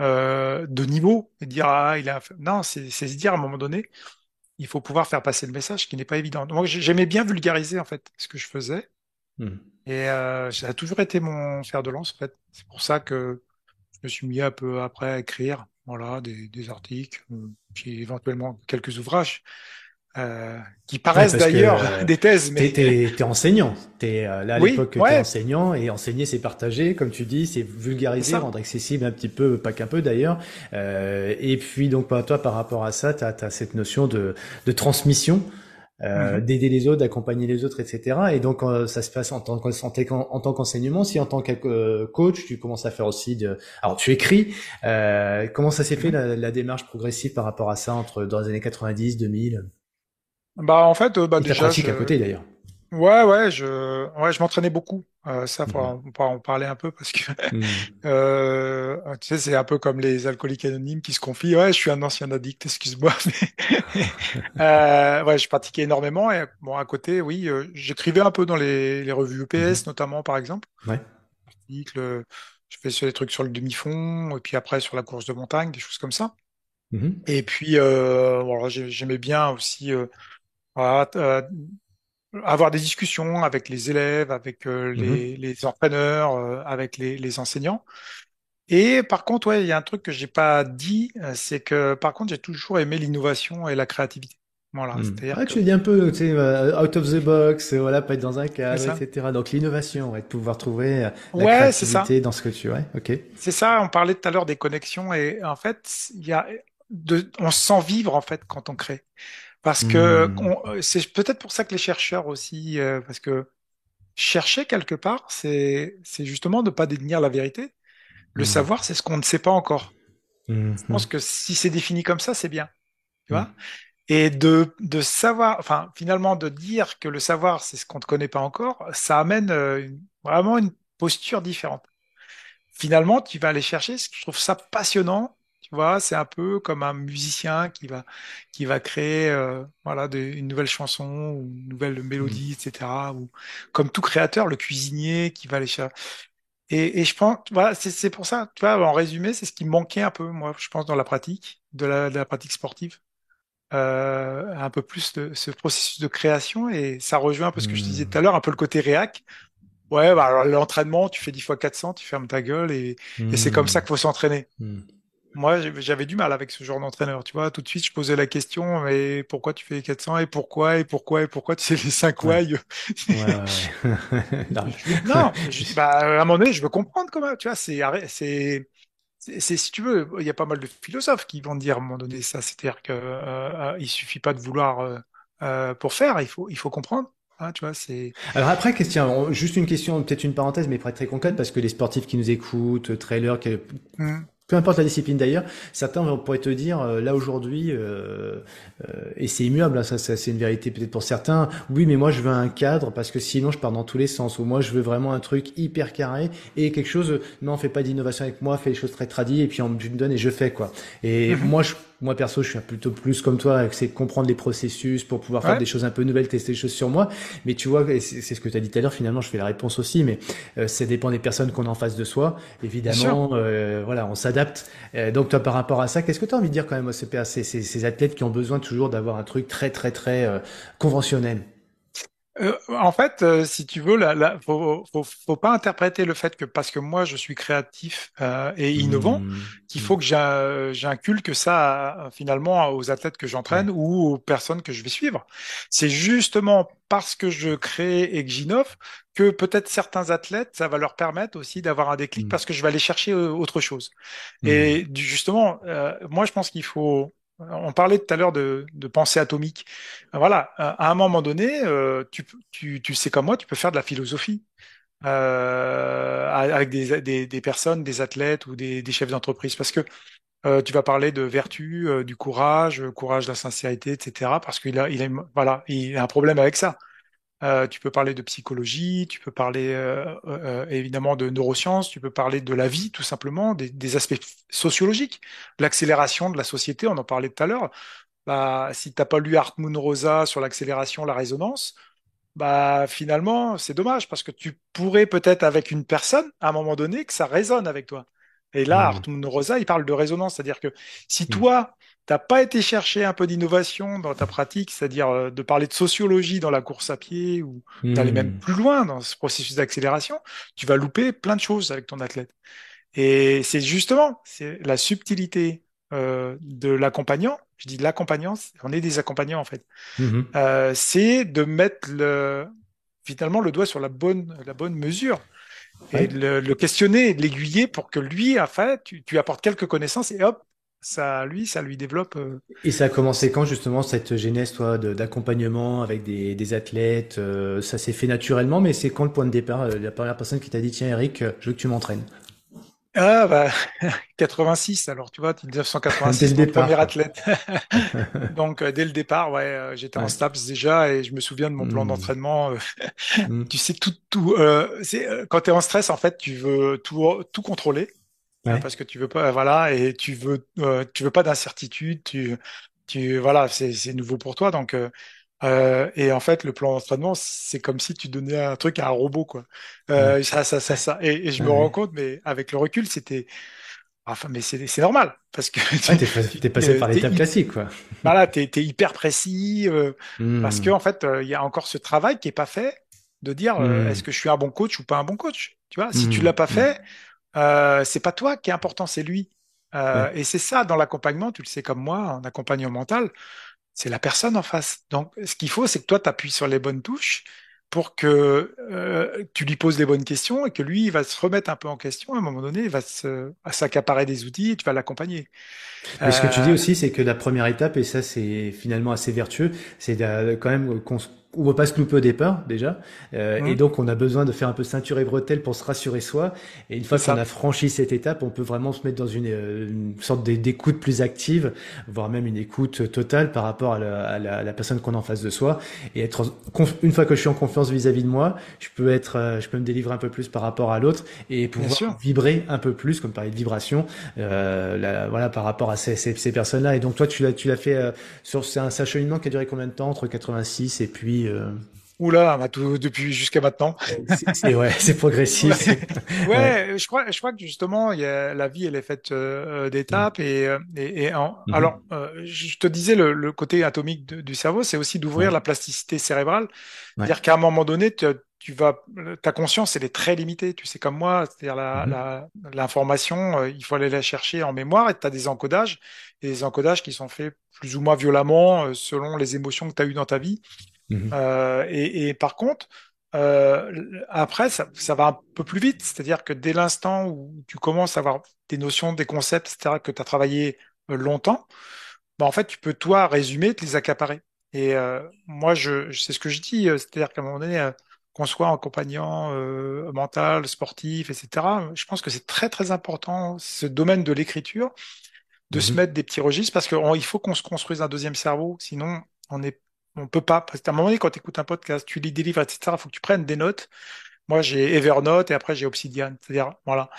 B: euh, de niveau et dire ah il a. Non, c'est se dire à un moment donné, il faut pouvoir faire passer le message, qui n'est pas évident. Moi, j'ai- j'aimais bien vulgariser en fait ce que je faisais
A: Mhm.
B: et ça a toujours été mon fer de lance en fait. C'est pour ça que je me suis mis un peu après à écrire, voilà, des, des articles, puis éventuellement quelques ouvrages euh, qui paraissent d'ailleurs
A: euh,
B: des thèses, mais
A: t'es, t'es, t'es enseignant. T'es, euh, là, à
B: oui,
A: l'époque, t'es
B: ouais,
A: enseignant et enseigner, c'est partager, comme tu dis, c'est vulgariser, rendre accessible un petit peu, pas qu'un peu d'ailleurs. Euh, et puis, donc, par- toi, par rapport à ça, t'as, t'as cette notion de, de transmission, euh,
B: Mhm.
A: d'aider les autres, d'accompagner les autres, etc. Et donc, euh, ça se passe en tant, qu'en- en tant en tant qu'enseignement. Si en tant que coach, tu commences à faire aussi de... Alors, tu écris. Euh, comment ça s'est fait,
B: Mhm.
A: la, la démarche progressive par rapport à ça, entre dans les années 90, 2000
B: Bah en fait, euh, bah
A: et
B: déjà,
A: pratique à
B: je,
A: côté, d'ailleurs.
B: ouais, ouais, je, ouais, je m'entraînais beaucoup. Euh, ça, faut
A: Mhm.
B: en, parler un peu parce que
A: Mhm.
B: euh, tu sais, c'est un peu comme les alcooliques anonymes qui se confient. Ouais, je suis un ancien addict, excuse-moi. mais- euh, ouais, je pratiquais énormément et bon, à côté, oui, euh, j'écrivais un peu dans les, les revues EPS,
A: Mhm.
B: notamment par exemple.
A: Ouais.
B: Articles, je fais sur des trucs sur le demi-fond et puis après sur la course de montagne, des choses comme ça.
A: Mhm.
B: Et puis, euh, j'aimais bien aussi. Euh, voilà, euh, avoir des discussions avec les élèves, avec euh,
A: Mhm.
B: les, les entraîneurs, euh, avec les, les enseignants. Et par contre, ouais, il y a un truc que j'ai pas dit, euh, c'est que par contre, j'ai toujours aimé l'innovation et la créativité. Voilà,
A: Mhm.
B: c'est-à-dire
A: Ouais,
B: que
A: tu dis un peu, tu sais, euh, out of the box, voilà, pas être dans un cadre, etc. Donc l'innovation, ouais, de pouvoir trouver euh, la
B: Ouais,
A: créativité dans ce que tu, ouais, ok.
B: C'est ça. On parlait tout à l'heure des connexions et en fait, il y a de, on se sent vivre en fait quand on crée. Parce que on- euh, c'est peut-être pour ça que les chercheurs aussi, euh, parce que chercher quelque part, c'est c'est justement ne pas détenir la vérité. Le
A: Mhm.
B: savoir, c'est ce qu'on ne sait pas encore. Je pense que si c'est défini comme ça, c'est bien, tu vois. Et de, de savoir, enfin, finalement, de dire que le savoir, c'est ce qu'on ne connaît pas encore, ça amène euh, une- vraiment une posture différente. Finalement, tu vas aller chercher, je trouve ça passionnant, tu vois, c'est un peu comme un musicien qui va, qui va créer, euh, voilà, une nouvelle chanson ou une nouvelle
A: Mhm.
B: mélodie, etc. Ou comme tout créateur, le cuisinier qui va aller chercher. Et, et je pense, voilà, c'est pour ça, tu vois, en résumé, c'est ce qui manquait un peu, moi, je pense, dans la pratique, de la, de la pratique sportive. Euh, un peu plus de ce processus de création et ça rejoint un peu ce que je disais tout à
A: Mhm.
B: l'heure, un peu le côté réac. Ouais, bah alors l'entraînement, tu fais 10 fois 400, tu fermes ta gueule et, et c'est comme ça
A: Mhm.
B: qu'il faut s'entraîner. Moi, j'avais du mal avec ce genre d'entraîneur, tu vois. Tout de suite, je posais la question, mais pourquoi tu fais les 400 et pourquoi et pourquoi et pourquoi tu sais les 5
A: Ouais,
B: why?
A: Non.
B: Je veux- Non, je- bah, à un moment donné, je veux comprendre comment, tu vois, c'est, c'est, c'est si tu veux, il y a pas mal de philosophes qui vont dire à un moment donné ça, c'est-à-dire que euh, il suffit pas de vouloir pour faire, il faut il faut comprendre. Hein, tu vois, c'est.
A: Alors après, question, juste une question, peut-être une parenthèse, mais pour être très concrète, parce que les sportifs qui nous écoutent, trailers, qui, mmh peu importe la discipline d'ailleurs, certains pourraient te dire euh, là aujourd'hui, euh, euh, et c'est immuable, hein, ça, ça c'est une vérité peut-être pour certains. Oui, mais moi je veux un cadre parce que sinon je pars dans tous les sens. Ou moi je veux vraiment un truc hyper carré et quelque chose. Non, fais pas d'innovation avec moi, fais les choses très tradies et puis on me donne et je fais quoi. Et mhm. moi je moi perso, je suis plutôt plus comme toi, c'est comprendre les processus pour pouvoir faire des choses un peu nouvelles, tester des choses sur moi. Mais tu vois, c'est ce que tu as dit tout à l'heure. Finalement, je fais la réponse aussi, mais euh, ça dépend des personnes qu'on a en face de soi. Évidemment, euh, voilà, on s'adapte. Euh, donc toi, par rapport à ça, qu'est-ce que tu as envie de dire quand même aux CPA, ces, ces, ces athlètes qui ont besoin toujours d'avoir un truc très très très euh, conventionnel?
B: Euh, en fait, euh, si tu veux, là, faut, faut, faut, pas interpréter le fait que parce que moi je suis créatif euh, et innovant, mmh. qu'il faut que j'inculque ça finalement aux athlètes que j'entraîne ou aux personnes que je vais suivre. C'est justement parce que je crée et que j'innove que peut-être certains athlètes, ça va leur permettre aussi d'avoir un déclic mmh. parce que je vais aller chercher autre chose. Mmh. Et justement, moi je pense qu'il faut on parlait tout à l'heure de, pensée atomique. Voilà, à un moment donné, euh, tu, sais comme moi, tu peux faire de la philosophie euh, avec des, personnes, des athlètes ou des, chefs d'entreprise, parce que euh, tu vas parler de vertu, du courage, courage, de la sincérité, etc. Parce qu'il a, il voilà, il a un problème avec ça. Euh, tu peux parler de psychologie, tu peux parler euh, euh, évidemment de neurosciences, tu peux parler de la vie tout simplement, des, aspects sociologiques, l'accélération de la société, on en parlait tout à l'heure. Bah, si t'as pas lu Hartmut Rosa sur l'accélération, la résonance, bah finalement c'est dommage parce que tu pourrais peut-être avec une personne à un moment donné que ça résonne avec toi. Et là, mmh. Hartmut Rosa, il parle de résonance, c'est-à-dire que si mmh. toi t'as pas été chercher un peu d'innovation dans ta pratique, c'est-à-dire euh, de parler de sociologie dans la course à pied ou d'aller même hmm. plus loin dans ce processus d'accélération, tu vas louper plein de choses avec ton athlète. Et c'est justement c'est la subtilité euh, de l'accompagnant. Je dis l'accompagnant, on est des accompagnants en fait. Hmm. Euh, c'est de mettre le, finalement le doigt sur la bonne, la bonne mesure. Et le, le questionner, l'aiguiller pour que lui, en fait, tu, tu apportes quelques connaissances et hop, ça, lui, ça lui développe. Euh,
A: Et ça a commencé quand justement cette genèse, toi, d'accompagnement avec des, des athlètes euh, Ça s'est fait naturellement, mais c'est quand le point de départ euh, La première personne qui t'a dit tiens Eric, je veux que tu m'entraînes?
B: Ah bah 86 alors tu vois 1986 mon premier athlète donc dès le départ ouais j'étais en STAPS déjà et je me souviens de mon plan mmh. d'entraînement mmh. tu sais tout tout c'est quand tu es en stress en fait tu veux tout tout contrôler parce que tu veux pas, voilà, et tu veux, euh, tu veux pas d'incertitude, tu, tu, voilà, c'est, nouveau pour toi, donc, euh, euh, et en fait, le plan d'entraînement, c'est comme si tu donnais un truc à un robot, quoi. Euh, ça, ça, ça, ça, et, je me rends compte, mais avec le recul, c'était, enfin, mais c'est, c'est normal, parce que
A: tu t'es, passé par l'étape classique, quoi.
B: Voilà, t'es, t'es hyper précis, parce que mmh. en fait, il y a encore ce travail qui est pas fait de dire, mmh. est-ce que je suis un bon coach ou pas un bon coach, tu vois? Si tu mmh. l'as pas fait euh, c'est pas toi qui est important, c'est lui. Euh, Et c'est ça dans l'accompagnement, tu le sais comme moi, en accompagnement mental, c'est la personne en face. Donc, ce qu'il faut, c'est que toi, tu appuies sur les bonnes touches pour que euh, tu lui poses les bonnes questions et que lui, il va se remettre un peu en question. À un moment donné, il va s'accaparer des outils et tu vas l'accompagner.
A: Mais ce que tu dis euh, aussi, c'est que la première étape, et ça, c'est finalement assez vertueux, c'est quand même qu'on on veut pas se louper au départ déjà, euh, et mmh. donc on a besoin de faire un peu ceinture et bretelle pour se rassurer soi. Et une fois qu'on a franchi cette étape, on peut vraiment se mettre dans une, euh, une sorte d'écoute plus active, voire même une écoute totale par rapport à la, à la, personne qu'on a en face de soi. Et être une fois que je suis en confiance vis-à-vis de moi, je peux être, euh, je peux me délivrer un peu plus par rapport à l'autre et pouvoir vibrer un peu plus, comme parler de vibration, euh, voilà par rapport à ces, ces, ces personnes-là. Et donc toi, tu l'as, tu l'as fait sur c'est un, un cheminement qui a duré combien de temps entre 86 et puis euh,
B: Oula, bah, tout, depuis jusqu'à maintenant.
A: C'est ouais, c'est progressif.
B: ouais, je crois, je crois que justement, il y a, la vie, elle est faite euh, d'étapes et, euh, et, et en, alors, je te disais le, le côté atomique du cerveau, c'est aussi d'ouvrir la plasticité cérébrale, c'est-à-dire qu'à un moment donné, tu, tu, vas, ta conscience, elle est très limitée. Tu sais comme moi, c'est-à-dire la, mhm. l'information, il faut aller la chercher en mémoire et tu as des encodages et des encodages qui sont faits plus ou moins violemment selon les émotions que tu as eues dans ta vie. Mhm. Euh, et, et, par contre, euh, après, ça, ça va un peu plus vite. C'est-à-dire que dès l'instant où tu commences à avoir des notions, des concepts, etc., que tu as travaillé euh, longtemps, bah, en fait, tu peux, toi, résumer, te les accaparer. Et euh, moi, je, c'est ce que je dis, c'est-à-dire qu'à un moment donné, qu'on soit accompagnant mental, sportif, etc., je pense que c'est très, très important, ce domaine de l'écriture, de se
A: Mhm.
B: mettre des petits registres, parce qu'il faut qu'on se construise un deuxième cerveau, sinon on est, on peut pas. Parce qu'à un moment donné, quand tu écoutes un podcast, tu lis des livres, etc., il faut que tu prennes des notes. Moi, j'ai Evernote et après j'ai Obsidian. C'est-à-dire, voilà,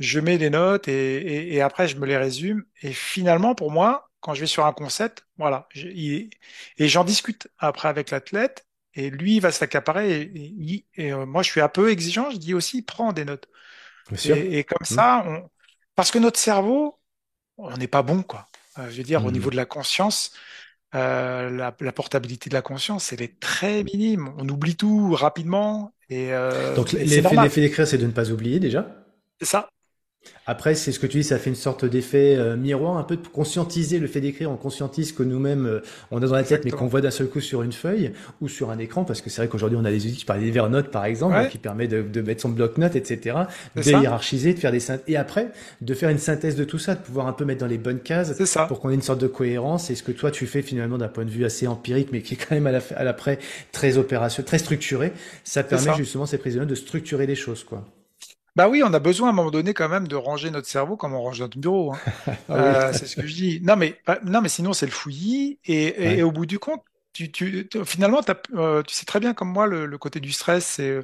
B: je mets des notes et, et, et après je me les résume. Et finalement, pour moi, quand je vais sur un concept, voilà, et j'en discute après avec l'athlète. Et lui, il va s'accaparer. Et, et euh, moi, je suis un peu exigeant. Je dis aussi, prends des notes. Et, comme
A: Mhm.
B: ça, on... parce que notre cerveau, on n'est pas bon, quoi. Euh, je veux dire, au niveau
A: Mhm.
B: de la conscience, euh, la, la portabilité de la conscience, elle est très minime. On oublie tout rapidement et, euh,
A: Donc l'effet d'écrire, c'est de ne pas oublier déjà?
B: C'est ça,
A: Après, c'est ce que tu dis, ça fait une sorte d'effet euh, miroir, un peu de conscientiser le fait d'écrire. On conscientise que nous-mêmes, euh, on a dans la tête, mais qu'on voit d'un seul coup sur une feuille ou sur un écran, parce que c'est vrai qu'aujourd'hui, on a des outils, je parlais d'Evernote par exemple, donc qui permet de, de mettre son bloc-notes, etc., de
B: ça,
A: hiérarchiser, de faire des synthèses, et après, de faire une synthèse de tout ça, de pouvoir un peu mettre dans les bonnes cases
B: c'est ça,
A: pour qu'on ait une sorte de cohérence. Et ce que toi, tu fais finalement d'un point de vue assez empirique, mais qui est quand même à la, à l'après très opérationnel, très structuré, ça permet
B: ça.
A: justement ces prisonniers de structurer les choses, quoi.
B: Bah oui, on a besoin à un moment donné quand même de ranger notre cerveau comme on range notre bureau. hein.
A: Ah
B: Euh, c'est ce que je dis. Non mais bah, non mais sinon c'est le fouillis et, et, au bout du compte, tu, tu, finalement euh, tu sais très bien comme moi le, le côté du stress, c'est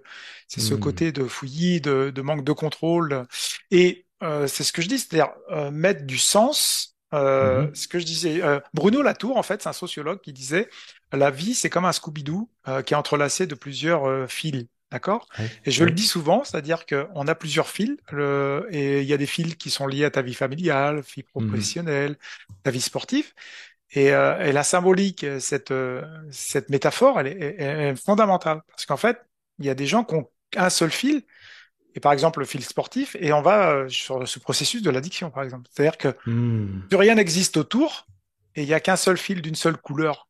B: c'est ce
A: Hmm.
B: côté de fouillis, de, de manque de contrôle et euh, c'est ce que je dis, c'est-à-dire euh, mettre du sens. Euh,
A: Mhm.
B: ce que je disais, euh, Bruno Latour en fait, c'est un sociologue qui disait la vie c'est comme un Scooby-Doo euh, qui est entrelacé de plusieurs fils. D'accord?
A: Ouais,
B: Et je le dis souvent, c'est-à-dire qu'on a plusieurs fils, le- et il y a des fils qui sont liés à ta vie familiale, vie
A: Mhm.
B: professionnelle, ta vie sportive. Et, euh, et la symbolique, cette, euh, cette métaphore, elle est, elle est fondamentale. Parce qu'en fait, il y a des gens qui ont un seul fil, et par exemple le fil sportif, et on va euh, sur ce processus de l'addiction, par exemple. C'est-à-dire que plus rien n'existe autour, et il n'y a qu'un seul fil d'une seule couleur.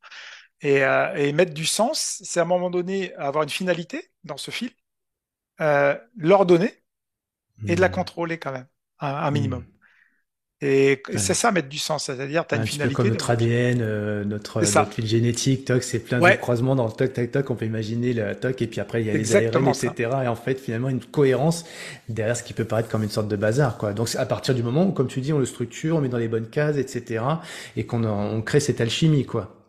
B: Et, euh, et mettre du sens, c'est à un moment donné avoir une finalité dans ce fil, euh, l'ordonner et de la
A: Hmm.
B: contrôler quand même, un, un minimum. Et c'est ça, mettre du sens, c'est-à-dire, tu as une
A: Un petit peu comme
B: finalité.
A: notre ADN, euh, notre, fil génétique, toc, c'est plein de croisements dans le toc, toc, toc, on peut imaginer le toc, et puis après il y a
B: c'est
A: les ARN,
B: exactement ça.
A: etc. Et en fait, finalement, une cohérence derrière ce qui peut paraître comme une sorte de bazar, quoi. Donc, à partir du moment où, comme tu dis, on le structure, on met dans les bonnes cases, etc., et qu'on on crée cette alchimie, quoi.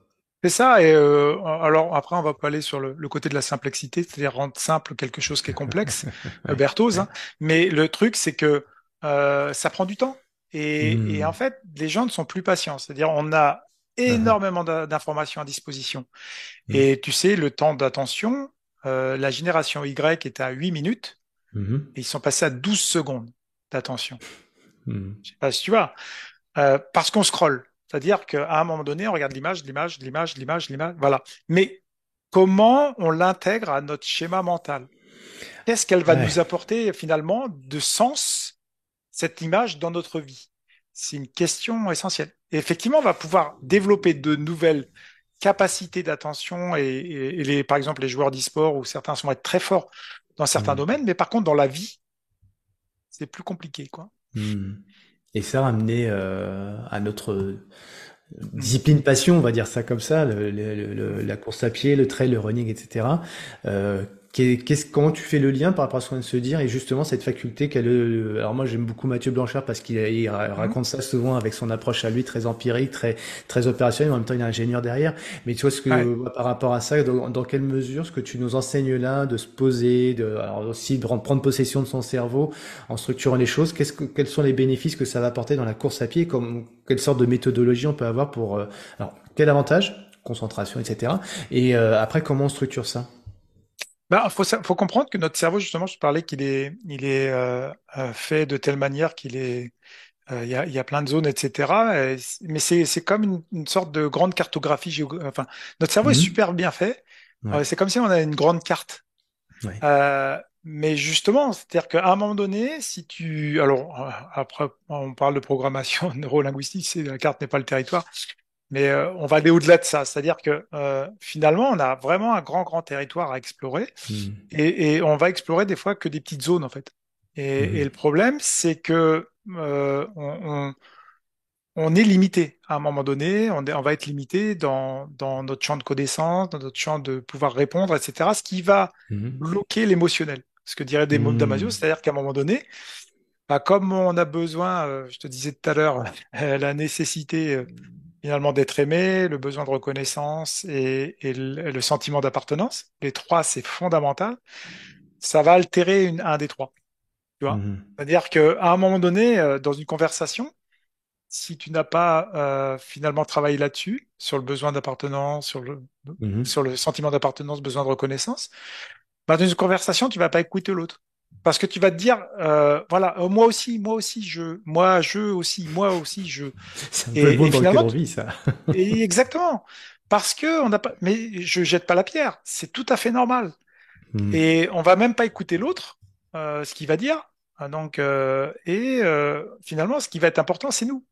B: C'est ça. Et euh, alors après, on va pas aller sur le, le côté de la complexité, c'est-à-dire rendre simple quelque chose qui est complexe, Berthoz. hein. Mais le truc, c'est que euh, ça prend du temps. Et, et en
A: Hmm.
B: fait, les gens ne sont plus patients. C'est-à-dire, on a
A: Uh-huh.
B: énormément d'in- d'informations à disposition.
A: Hmm.
B: Et tu sais, le temps d'attention, euh, la génération Y était à 8 minutes
A: Mhm.
B: et ils sont passés à 12 secondes d'attention.
A: Hmm.
B: Je sais pas si tu vois. Euh, parce qu'on scrolle. C'est-à-dire qu'à un moment donné, on regarde l'image, l'image, l'image, l'image, l'image, voilà. Mais comment on l'intègre à notre schéma mental? Qu'est-ce qu'elle va
A: Ouais.
B: nous apporter finalement de sens, cette image, dans notre vie? C'est une question essentielle. Et effectivement, on va pouvoir développer de nouvelles capacités d'attention et, et- et les, par exemple, les joueurs d'e-sport où certains sont être très forts dans certains
A: Hmm.
B: domaines, mais par contre, dans la vie, c'est plus compliqué, quoi.
A: Hmm. Et ça ramené euh, à notre discipline passion, on va dire ça comme ça, la course à pied, le trail, le running, etc. qu'est-ce, comment tu fais le lien par rapport à ce qu'on vient de se dire et justement cette faculté qu'elle, euh, alors moi j'aime beaucoup Mathieu Blanchard parce qu'il il
B: Mm.
A: raconte ça souvent avec son approche à lui très empirique, très très opérationnelle, mais en même temps il est ingénieur derrière. Mais tu vois ce que
B: Ouais.
A: par rapport à ça, dans, dans quelle mesure ce que tu nous enseignes là, de se poser, de alors aussi de prendre possession de son cerveau en structurant les choses, qu'est-ce que, quels sont les bénéfices que ça va apporter dans la course à pied, comme quelle sorte de méthodologie on peut avoir pour euh, alors quel avantage, concentration, etc. Et euh, après comment on structure ça?
B: Ben, faut, comprendre que notre cerveau, justement, je parlais qu'il est, il est euh, euh, fait de telle manière qu'il est, euh, il y a, il y a plein de zones, etc. Et mais c'est, comme une, une sorte de grande cartographie géographique. Enfin, notre cerveau est
A: Mhm.
B: super bien fait.
A: Ouais,
B: Euh, c'est comme si on avait une grande carte.
A: ouais.
B: Euh, mais justement, c'est-à-dire qu'à un moment donné, si tu, alors après, on parle de programmation neurolinguistique, la carte n'est pas le territoire. Mais euh, on va aller au-delà de ça. C'est-à-dire que euh, finalement, on a vraiment un grand, grand territoire à explorer.
A: Mhm.
B: Et, et on va explorer des fois que des petites zones, en fait. Et, et le problème, c'est que euh, on, on- on est limité. À un moment donné, on, est- on va être limité dans, dans notre champ de connaissances, dans notre champ de pouvoir répondre, etc. Ce qui va
A: Mhm.
B: bloquer l'émotionnel. Ce que dirait Des- Damasio,
A: Mhm.
B: c'est-à-dire qu'à un moment donné, bah, comme on a besoin, je te disais tout à l'heure, la nécessité finalement d'être aimé, le besoin de reconnaissance et, et le, le sentiment d'appartenance, les trois, c'est fondamental, ça va altérer une, un des trois. Tu vois?
A: Mhm.
B: C'est-à-dire qu'à un moment donné, euh, dans une conversation, si tu n'as pas euh, finalement travaillé là-dessus, sur le besoin d'appartenance, sur le,
A: Mhm.
B: sur le sentiment d'appartenance, besoin de reconnaissance, bah, dans une conversation, tu vas pas écouter l'autre. Parce que tu vas te dire, euh, voilà, euh, moi aussi, moi aussi, je, moi, je aussi, moi aussi, je.
A: C'est un peu le
B: Et, et
A: dans lequel
B: finalement,
A: on
B: tu-
A: vit, ça.
B: et exactement. Parce que on n'a pas, mais je jette pas la pierre. C'est tout à fait normal.
A: Mhm.
B: Et on va même pas écouter l'autre, euh, ce qu'il va dire. Ah, Donc, euh, et euh, finalement, ce qui va être important, c'est nous.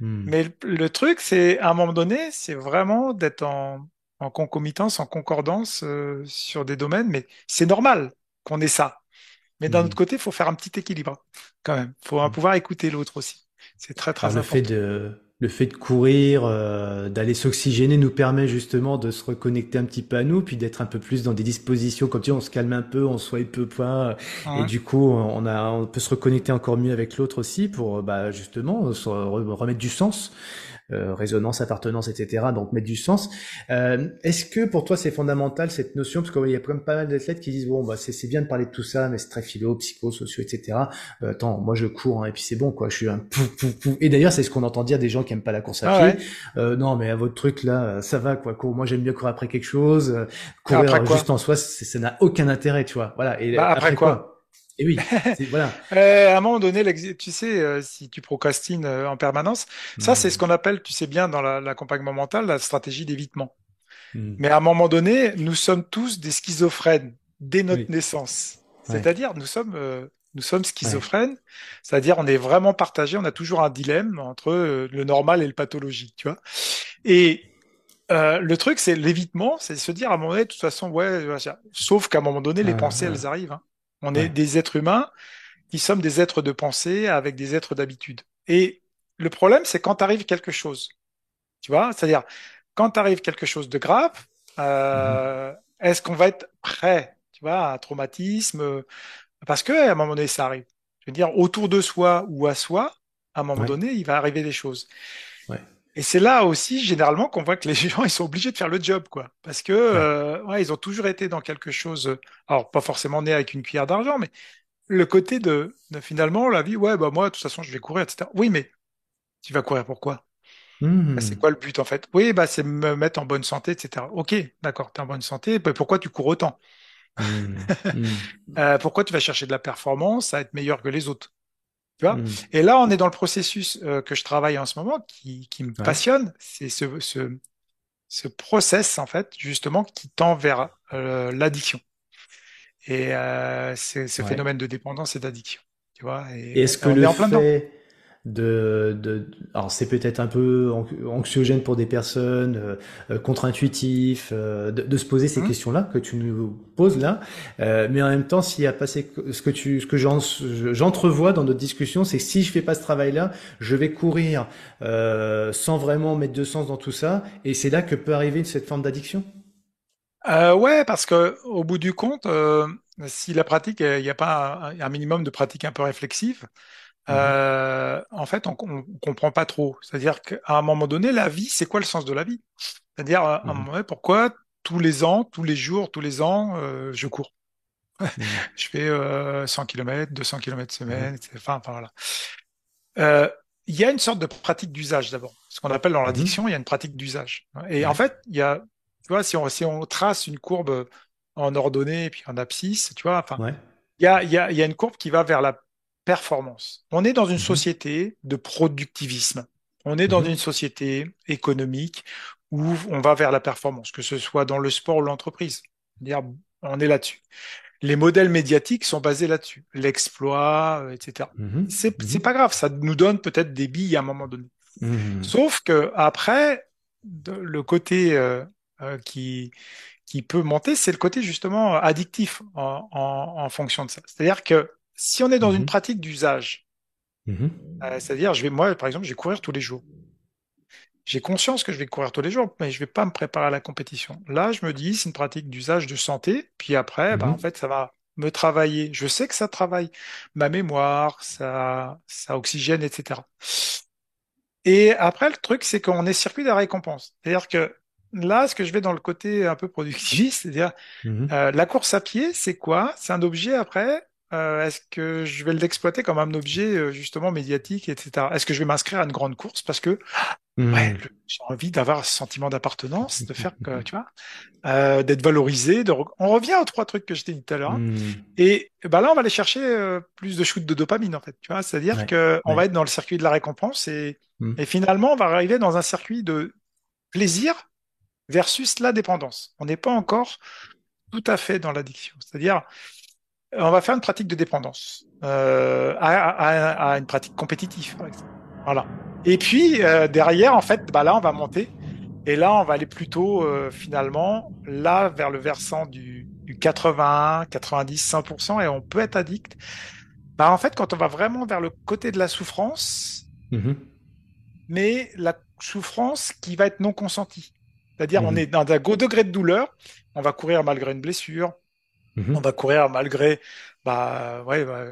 A: Mhm.
B: Mais le, le truc, c'est à un moment donné, c'est vraiment d'être en, en concomitance, en concordance euh, sur des domaines. Mais c'est normal qu'on ait ça. Mais d'un autre
A: Mhm.
B: côté, il faut faire un petit équilibre quand même. Il faut pouvoir écouter l'autre aussi. C'est très très
A: le fait
B: important.
A: de le fait de courir, euh, d'aller s'oxygéner nous permet justement de se reconnecter un petit peu à nous, puis d'être un peu plus dans des dispositions comme tu dis, on se calme un peu, on swipe peu point, et du coup on a on peut se reconnecter encore mieux avec l'autre aussi pour bah justement se re- remettre du sens résonance, appartenance, etc. Donc mettre du sens. Euh, Est-ce que pour toi c'est fondamental cette notion? Parce qu'il y a quand même pas mal d'athlètes qui disent bon bah c'est c'est bien de parler de tout ça, mais c'est très philo, psycho, sociaux, etc. Euh, attends, moi je cours hein, et puis c'est bon quoi, je suis un pouf pouf pouf. Et d'ailleurs c'est ce qu'on entend dire des gens qui aiment pas la course à
B: Ah
A: pied.
B: ouais.
A: Euh, non mais à votre truc là, euh, ça va quoi. Cours. Moi j'aime bien courir après quelque chose. Euh,
B: Après
A: courir juste en soi, c'est- ça n'a aucun intérêt, tu vois. Voilà. Et
B: Bah après
A: après
B: quoi?
A: quoi? Et oui, c'est voilà.
B: Euh, à un moment donné, tu sais, euh, si tu procrastines euh, en permanence, ça c'est ce
A: Hmm,
B: qu'on appelle, tu sais bien, dans la- l'accompagnement mental, la stratégie d'évitement.
A: hmm.
B: Mais à un moment donné, nous sommes tous des schizophrènes dès notre
A: Oui.
B: naissance.
A: Ouais.
B: C'est-à-dire, nous sommes, euh, nous sommes
A: Ouais.
B: schizophrènes, c'est-à-dire on est vraiment partagé, on a toujours un dilemme entre le normal et le pathologique, tu vois. Et euh, le truc, c'est l'évitement, c'est se dire à un moment donné, de toute façon, ouais, sauf qu'à un moment donné, les
A: Ah,
B: pensées, elles arrivent. hein. On est des êtres humains qui sommes des êtres de pensée avec des êtres d'habitude. Et le problème, c'est quand arrive quelque chose, tu vois, c'est-à-dire quand arrive quelque chose de grave, euh, est-ce qu'on va être prêt, tu vois, à un traumatisme, parce que à un moment donné, ça arrive. Je veux dire, autour de soi ou à soi, à un moment
A: Ouais.
B: donné, il va arriver des choses.
A: Ouais.
B: Et c'est là aussi, généralement, qu'on voit que les gens, ils sont obligés de faire le job, quoi. Parce que,
A: Ouais.
B: euh, ouais, ils ont toujours été dans quelque chose, euh, alors pas forcément né avec une cuillère d'argent, mais le côté de, de finalement, la vie, ouais, bah moi, de toute façon, je vais courir, etc. Oui, mais tu vas courir pourquoi? Bah, c'est
A: Mhm.
B: quoi le but, en fait? Oui, bah, c'est me mettre en bonne santé, etc. Ok, d'accord, t'es en bonne santé, bah, pourquoi tu cours autant?
A: Mhm. Mhm.
B: Euh, pourquoi tu vas chercher de la performance à être meilleur que les autres? Tu vois?
A: Mhm.
B: Et là, on est dans le processus euh, que je travaille en ce moment, qui, qui me
A: Ouais.
B: passionne, c'est ce, ce, ce process, en fait, justement, qui tend vers euh, l'addiction. Et euh, c'est ce
A: Ouais.
B: phénomène de dépendance et d'addiction. Tu vois?
A: Et est-ce que le
B: est en plein dedans.
A: fait de, de, alors c'est peut-être un peu an- anxiogène pour des personnes, euh, euh, contre-intuitif, euh, de, de se poser ces
B: Hum
A: questions-là que tu nous poses là, euh, mais en même temps, s'il y a pas ces- ce que tu, ce que j'en- j'entrevois dans notre discussion, c'est que si je fais pas ce travail-là, je vais courir euh, sans vraiment mettre de sens dans tout ça, et c'est là que peut arriver cette forme d'addiction.
B: Euh, ouais, parce que au bout du compte, euh, si la pratique, il n'y a pas un, un minimum de pratique un peu réflexive,
A: Mhm.
B: euh, en fait, on, on comprend pas trop. C'est-à-dire qu'à un moment donné, la vie, c'est quoi le sens de la vie? C'est-à-dire, à un
A: Mhm.
B: moment donné, pourquoi tous les ans, tous les jours, tous les ans, euh, je cours?
A: Mhm.
B: Je fais euh, 100 km, 200 km semaine, etc. Enfin, enfin, voilà. Euh, il y a une sorte de pratique d'usage d'abord. Ce qu'on appelle dans l'addiction, il y a une pratique d'usage. Et en fait, il y a, tu vois, si on, si on trace une courbe en ordonnée et puis en abscisse, tu vois, enfin,
A: Ouais.
B: il y a, il y a, il y a une courbe qui va vers la performance. On est dans une
A: Mhm.
B: société de productivisme. On est dans une
A: Mhm.
B: société économique où on va vers la performance, que ce soit dans le sport ou l'entreprise. C'est-à-dire, on est là-dessus. Les modèles médiatiques sont basés là-dessus. L'exploit, euh, etc.
A: Mhm.
B: C'est, pas grave. Ça nous donne peut-être des billes à un moment donné. Sauf que après, le côté euh, euh, qui, qui peut monter, c'est le côté justement addictif en, en, en fonction de ça. C'est-à-dire que si on est dans une
A: Mhm.
B: pratique d'usage,
A: Mhm.
B: euh, c'est-à-dire, je vais, moi, par exemple, je vais courir tous les jours. J'ai conscience que je vais courir tous les jours, mais je vais pas me préparer à la compétition. Là, je me dis, c'est une pratique d'usage de santé. Puis après, bah, en
A: Mhm.
B: fait, ça va me travailler. Je sais que ça travaille ma mémoire, ça, ça oxygène, etc. Et après, le truc, c'est qu'on est circuit de la récompense. C'est-à-dire que là, ce que je vais dans le côté un peu productiviste, c'est-à-dire euh, la course à pied, c'est quoi? C'est un objet après. Euh, est-ce que je vais l'exploiter comme un objet euh, justement médiatique, etc. Est-ce que je vais m'inscrire à une grande course parce que ouais, le- j'ai envie d'avoir ce sentiment d'appartenance, de faire que tu vois, euh, d'être valorisé. De... re- On revient aux trois trucs que je t'ai dit tout à l'heure. hein.
A: Mhm.
B: Et ben là, on va aller chercher plus de shoots de dopamine en fait. Tu vois, c'est-à-dire
A: Ouais,
B: que on va être dans le circuit de la récompense et,
A: Mhm.
B: et finalement, on va arriver dans un circuit de plaisir versus la dépendance. On n'est pas encore tout à fait dans l'addiction. C'est-à-dire, on va faire une pratique de dépendance euh, à, à- à une pratique compétitive, par exemple. Voilà. Et puis euh, derrière, en fait, bah là, on va monter. Et là, on va aller plutôt euh, finalement là vers le versant du, du 80, 90, 100%, et on peut être addict. Bah en fait, quand on va vraiment vers le côté de la souffrance,
A: Mhm.
B: mais la souffrance qui va être non consentie. C'est-à-dire, on est
A: Mhm.
B: dans un gros degré de douleur, on va courir malgré une blessure, on
A: Mhm.
B: va courir malgré, bah ouais, bah,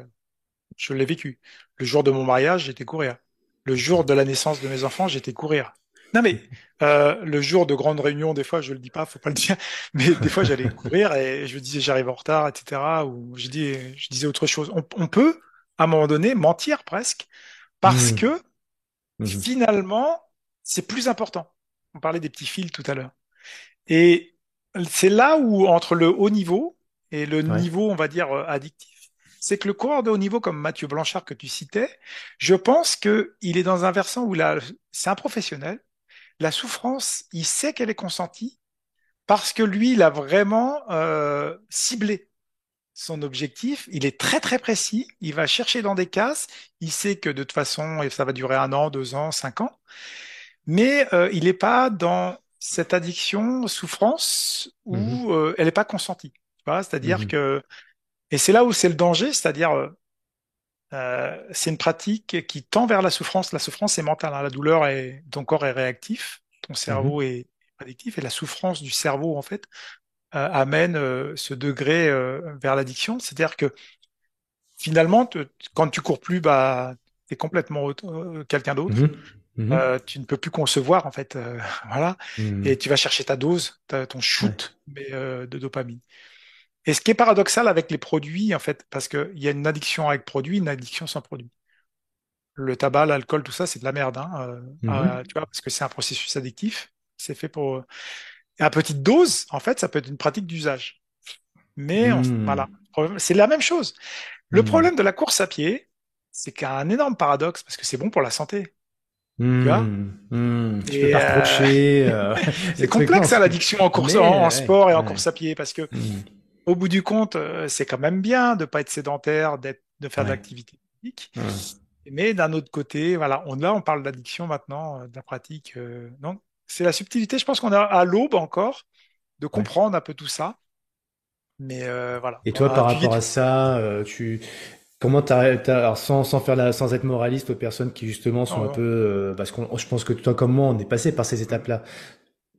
B: je l'ai vécu. Le jour de mon mariage, j'étais courir. Le jour de la naissance de mes enfants, j'étais courir. Non mais euh, le jour de grande réunion, des fois, je le dis pas, faut pas le dire, mais des fois j'allais courir et je disais j'arrive en retard, etc. Ou je dis, je disais autre chose. On, on peut à un moment donné mentir presque parce
A: Mhm.
B: que
A: Mhm.
B: finalement c'est plus important. On parlait des petits fils tout à l'heure. Et c'est là où, entre le haut niveau et le
A: Ouais.
B: niveau, on va dire, euh, addictif, c'est que le coureur de haut niveau, comme Mathieu Blanchard que tu citais, je pense que il est dans un versant où là, c'est un professionnel. La souffrance, il sait qu'elle est consentie parce que lui, il a vraiment euh, ciblé son objectif. Il est très très précis. Il va chercher dans des cases. Il sait que de toute façon, ça va durer un an, deux ans, cinq ans mais euh, il n'est pas dans cette addiction souffrance où euh, elle n'est pas consentie. C'est-à-dire
A: Mhm.
B: que et c'est là où c'est le danger, c'est-à-dire euh, euh, c'est une pratique qui tend vers la souffrance. La souffrance est mentale, hein. La douleur est ton corps est réactif, ton cerveau
A: Mhm.
B: est addictif et la souffrance du cerveau en fait euh, amène euh, ce degré vers l'addiction. C'est-à-dire que finalement, te- quand tu cours plus, bah t'es complètement quelqu'un d'autre. Euh, tu ne peux plus concevoir en fait, euh, voilà, et tu vas chercher ta dose, ta- ton
A: Ouais.
B: shoot mais, euh, de dopamine. Et ce qui est paradoxal avec les produits en fait, parce qu'il y a une addiction avec produit, une addiction sans produit. Le tabac, l'alcool, tout ça, c'est de la merde, hein, euh, euh,
A: Mhm.
B: tu vois, parce que c'est un processus addictif. C'est fait pour. Et à petite dose, en fait, ça peut être une pratique d'usage. Mais on- voilà,
A: Mhm.
B: c'est la même chose. Le
A: Mhm.
B: problème de la course à pied, c'est qu'il y a un énorme paradoxe parce que c'est bon pour la santé, tu vois.
A: Tu peux pas
B: euh,
A: euh,
B: C'est complexe l'addiction en course, en,
A: Mais
B: en
A: ouais,
B: sport et en course à pied parce que. Au bout du compte, euh, c'est quand même bien de pas être sédentaire, d'être, de faire de l'activité physique.
A: Ouais.
B: Mais d'un autre côté, voilà, on, là on parle d'addiction maintenant, euh, de la pratique. euh, non, c'est la subtilité. Je pense qu'on a à l'aube encore de
A: Ouais.
B: comprendre un peu tout ça. Mais euh, voilà,
A: Et toi, par rapport à ça, euh, tu comment alors sans, sans faire la, sans être moraliste aux personnes qui justement sont un peu, euh, parce qu'on, je pense que toi comme moi, on est passé par ces étapes-là.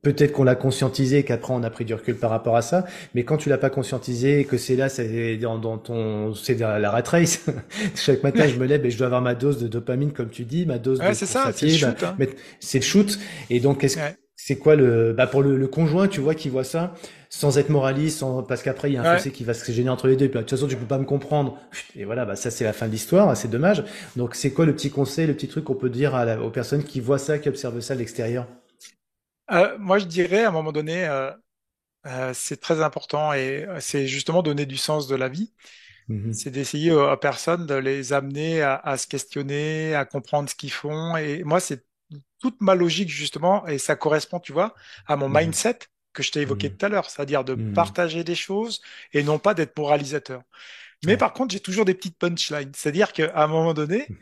A: Peut-être qu'on l'a conscientisé, qu'après on a pris du recul par rapport à ça, mais quand tu l'as pas conscientisé, et que c'est là, c'est dans, dans ton, c'est dans la rat race. Chaque matin, je me lève et je dois avoir ma dose de dopamine, comme tu dis, ma dose de
B: Ouais, c'est
A: course à
B: ça, c'est le shoot. Hein.
A: mais c'est le shoot. Et donc, qu'est-ce,
B: Ouais,
A: c'est quoi le, bah pour le, le conjoint, tu vois, qui voit ça, sans être moraliste, sans, parce qu'après il y a un
B: ouais.
A: fossé qui va se générer entre les deux. Et puis, de toute façon, tu peux pas me comprendre. Et voilà, bah ça c'est la fin de l'histoire. C'est dommage. Donc, c'est quoi le petit conseil, le petit truc qu'on peut dire à la- aux personnes qui voient ça, qui observent ça de l'extérieur?
B: Euh, moi, je dirais à un moment donné, euh, euh, c'est très important et euh, c'est justement donner du sens de la vie.
A: Mhm.
B: c'est d'essayer euh, à personne de les amener à, à se questionner, à comprendre ce qu'ils font. Et moi, c'est toute ma logique justement, et ça correspond, tu vois, à mon
A: Mhm.
B: mindset que je t'ai évoqué
A: Mhm.
B: tout à l'heure, c'est-à-dire de
A: Mhm.
B: partager des choses et non pas d'être moralisateur. Mais
A: Ouais.
B: par contre, j'ai toujours des petites punchlines, c'est-à-dire qu'à un moment donné,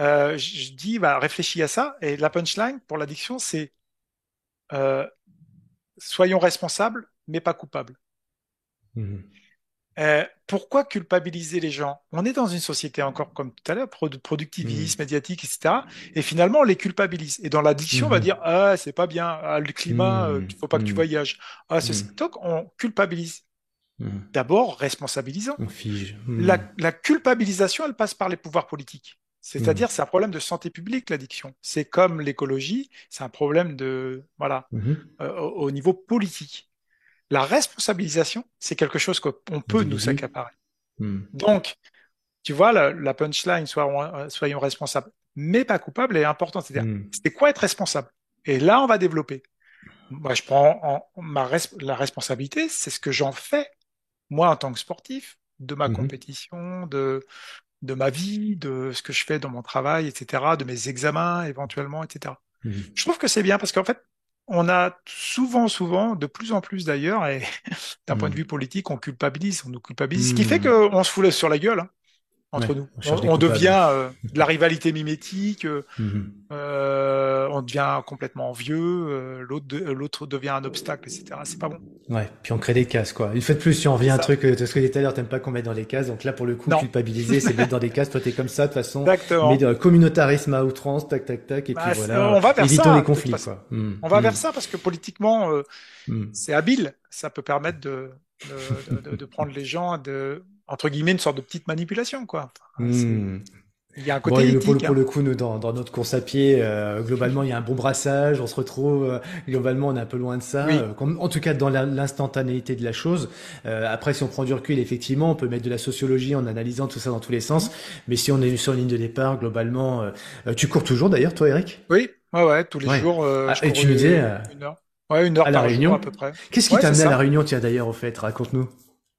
B: euh, je je dis, bah, réfléchis à ça, et la punchline pour l'addiction, c'est euh, soyons responsables, mais pas coupables.
A: Mhm.
B: Euh, pourquoi culpabiliser les gens? On est dans une société encore comme tout à l'heure, productivisme,
A: Mhm.
B: médiatique, etc. Et finalement, on les culpabilise. Et dans l'addiction, on va
A: Mhm.
B: dire ah c'est pas bien, ah, le climat, euh, il
A: Mhm.
B: faut pas que tu voyages. Ah.
A: Mhm.
B: Donc on culpabilise. D'abord, responsabilisant.
A: On fige.
B: La, la culpabilisation, elle passe par les pouvoirs politiques. C'est-à-dire, c'est un problème de santé publique, l'addiction. C'est comme l'écologie, c'est un problème de, voilà,
A: Mhm.
B: euh, au, au niveau politique. La responsabilisation, c'est quelque chose qu'on peut nous
A: Individu.
B: s'accaparer.
A: Mhm.
B: Donc, tu vois, la, la punchline, soyons, euh, soyons responsables, mais pas coupables, est importante. C'est-à-dire,
A: Mhm.
B: c'est quoi être responsable? Et là, on va développer. Moi, je prends en, ma res- la responsabilité, c'est ce que j'en fais, moi, en tant que sportif, de ma
A: Mhm.
B: compétition, de, de ma vie, de ce que je fais dans mon travail, etc., de mes examens, éventuellement, etc.
A: Mhm.
B: Je trouve que c'est bien parce qu'en fait, on a souvent, souvent, de plus en plus d'ailleurs, et d'un point de vue
A: Mhm.
B: politique, on culpabilise, on nous culpabilise, ce qui fait
A: Mhm.
B: qu'on se fout sur la gueule, hein,
A: Ouais,
B: entre nous.
A: on
B: devient euh, de la rivalité mimétique, euh,
A: Mhm.
B: euh, on devient complètement envieux, euh, l'autre de- l'autre devient un obstacle, etc. C'est pas bon.
A: Ouais, puis on crée des cases, quoi. Une fois de plus, si on revient à un truc, euh, de ce que tout à l'heure, t'aimes pas qu'on mette dans les cases, donc là, pour le coup,
B: Non,
A: culpabiliser, c'est mettre dans des cases, toi t'es comme ça, de toute façon, mais
B: exactement.
A: de communautarisme à outrance, tac, tac, tac, et puis
B: Bah,
A: voilà,
B: on va vers
A: évitons
B: ça,
A: les conflits, quoi. Mhm.
B: On va vers
A: Mhm.
B: ça parce que politiquement, euh,
A: Mhm.
B: c'est habile. Ça peut permettre de, de, de, de- de prendre les gens, de, entre guillemets, une sorte de petite manipulation, quoi.
A: Mhm.
B: il y a un
A: Bon,
B: côté
A: et pour le,
B: éthique,
A: pour
B: hein.
A: le coup, nous, dans, dans notre course à pied, euh, globalement, il y a un bon brassage, on se retrouve, euh, globalement, on est un peu loin de ça,
B: Oui,
A: euh, en tout cas dans l'instantanéité de la chose. Après, si on prend du recul, effectivement, on peut mettre de la sociologie en analysant tout ça dans tous les sens, mais si on est sur ligne de départ, globalement, tu cours toujours d'ailleurs, toi, Eric?
B: oui, ouais, ouais, tous les
A: Ouais.
B: jours,
A: Ah,
B: je
A: et tu nous disais,
B: euh, une heure. Ouais, une
A: à La
B: jour
A: Réunion,
B: à peu près.
A: qu'est-ce qui
B: Ouais,
A: t'a amené à La. Réunion, tiens, d'ailleurs, au fait, raconte-nous.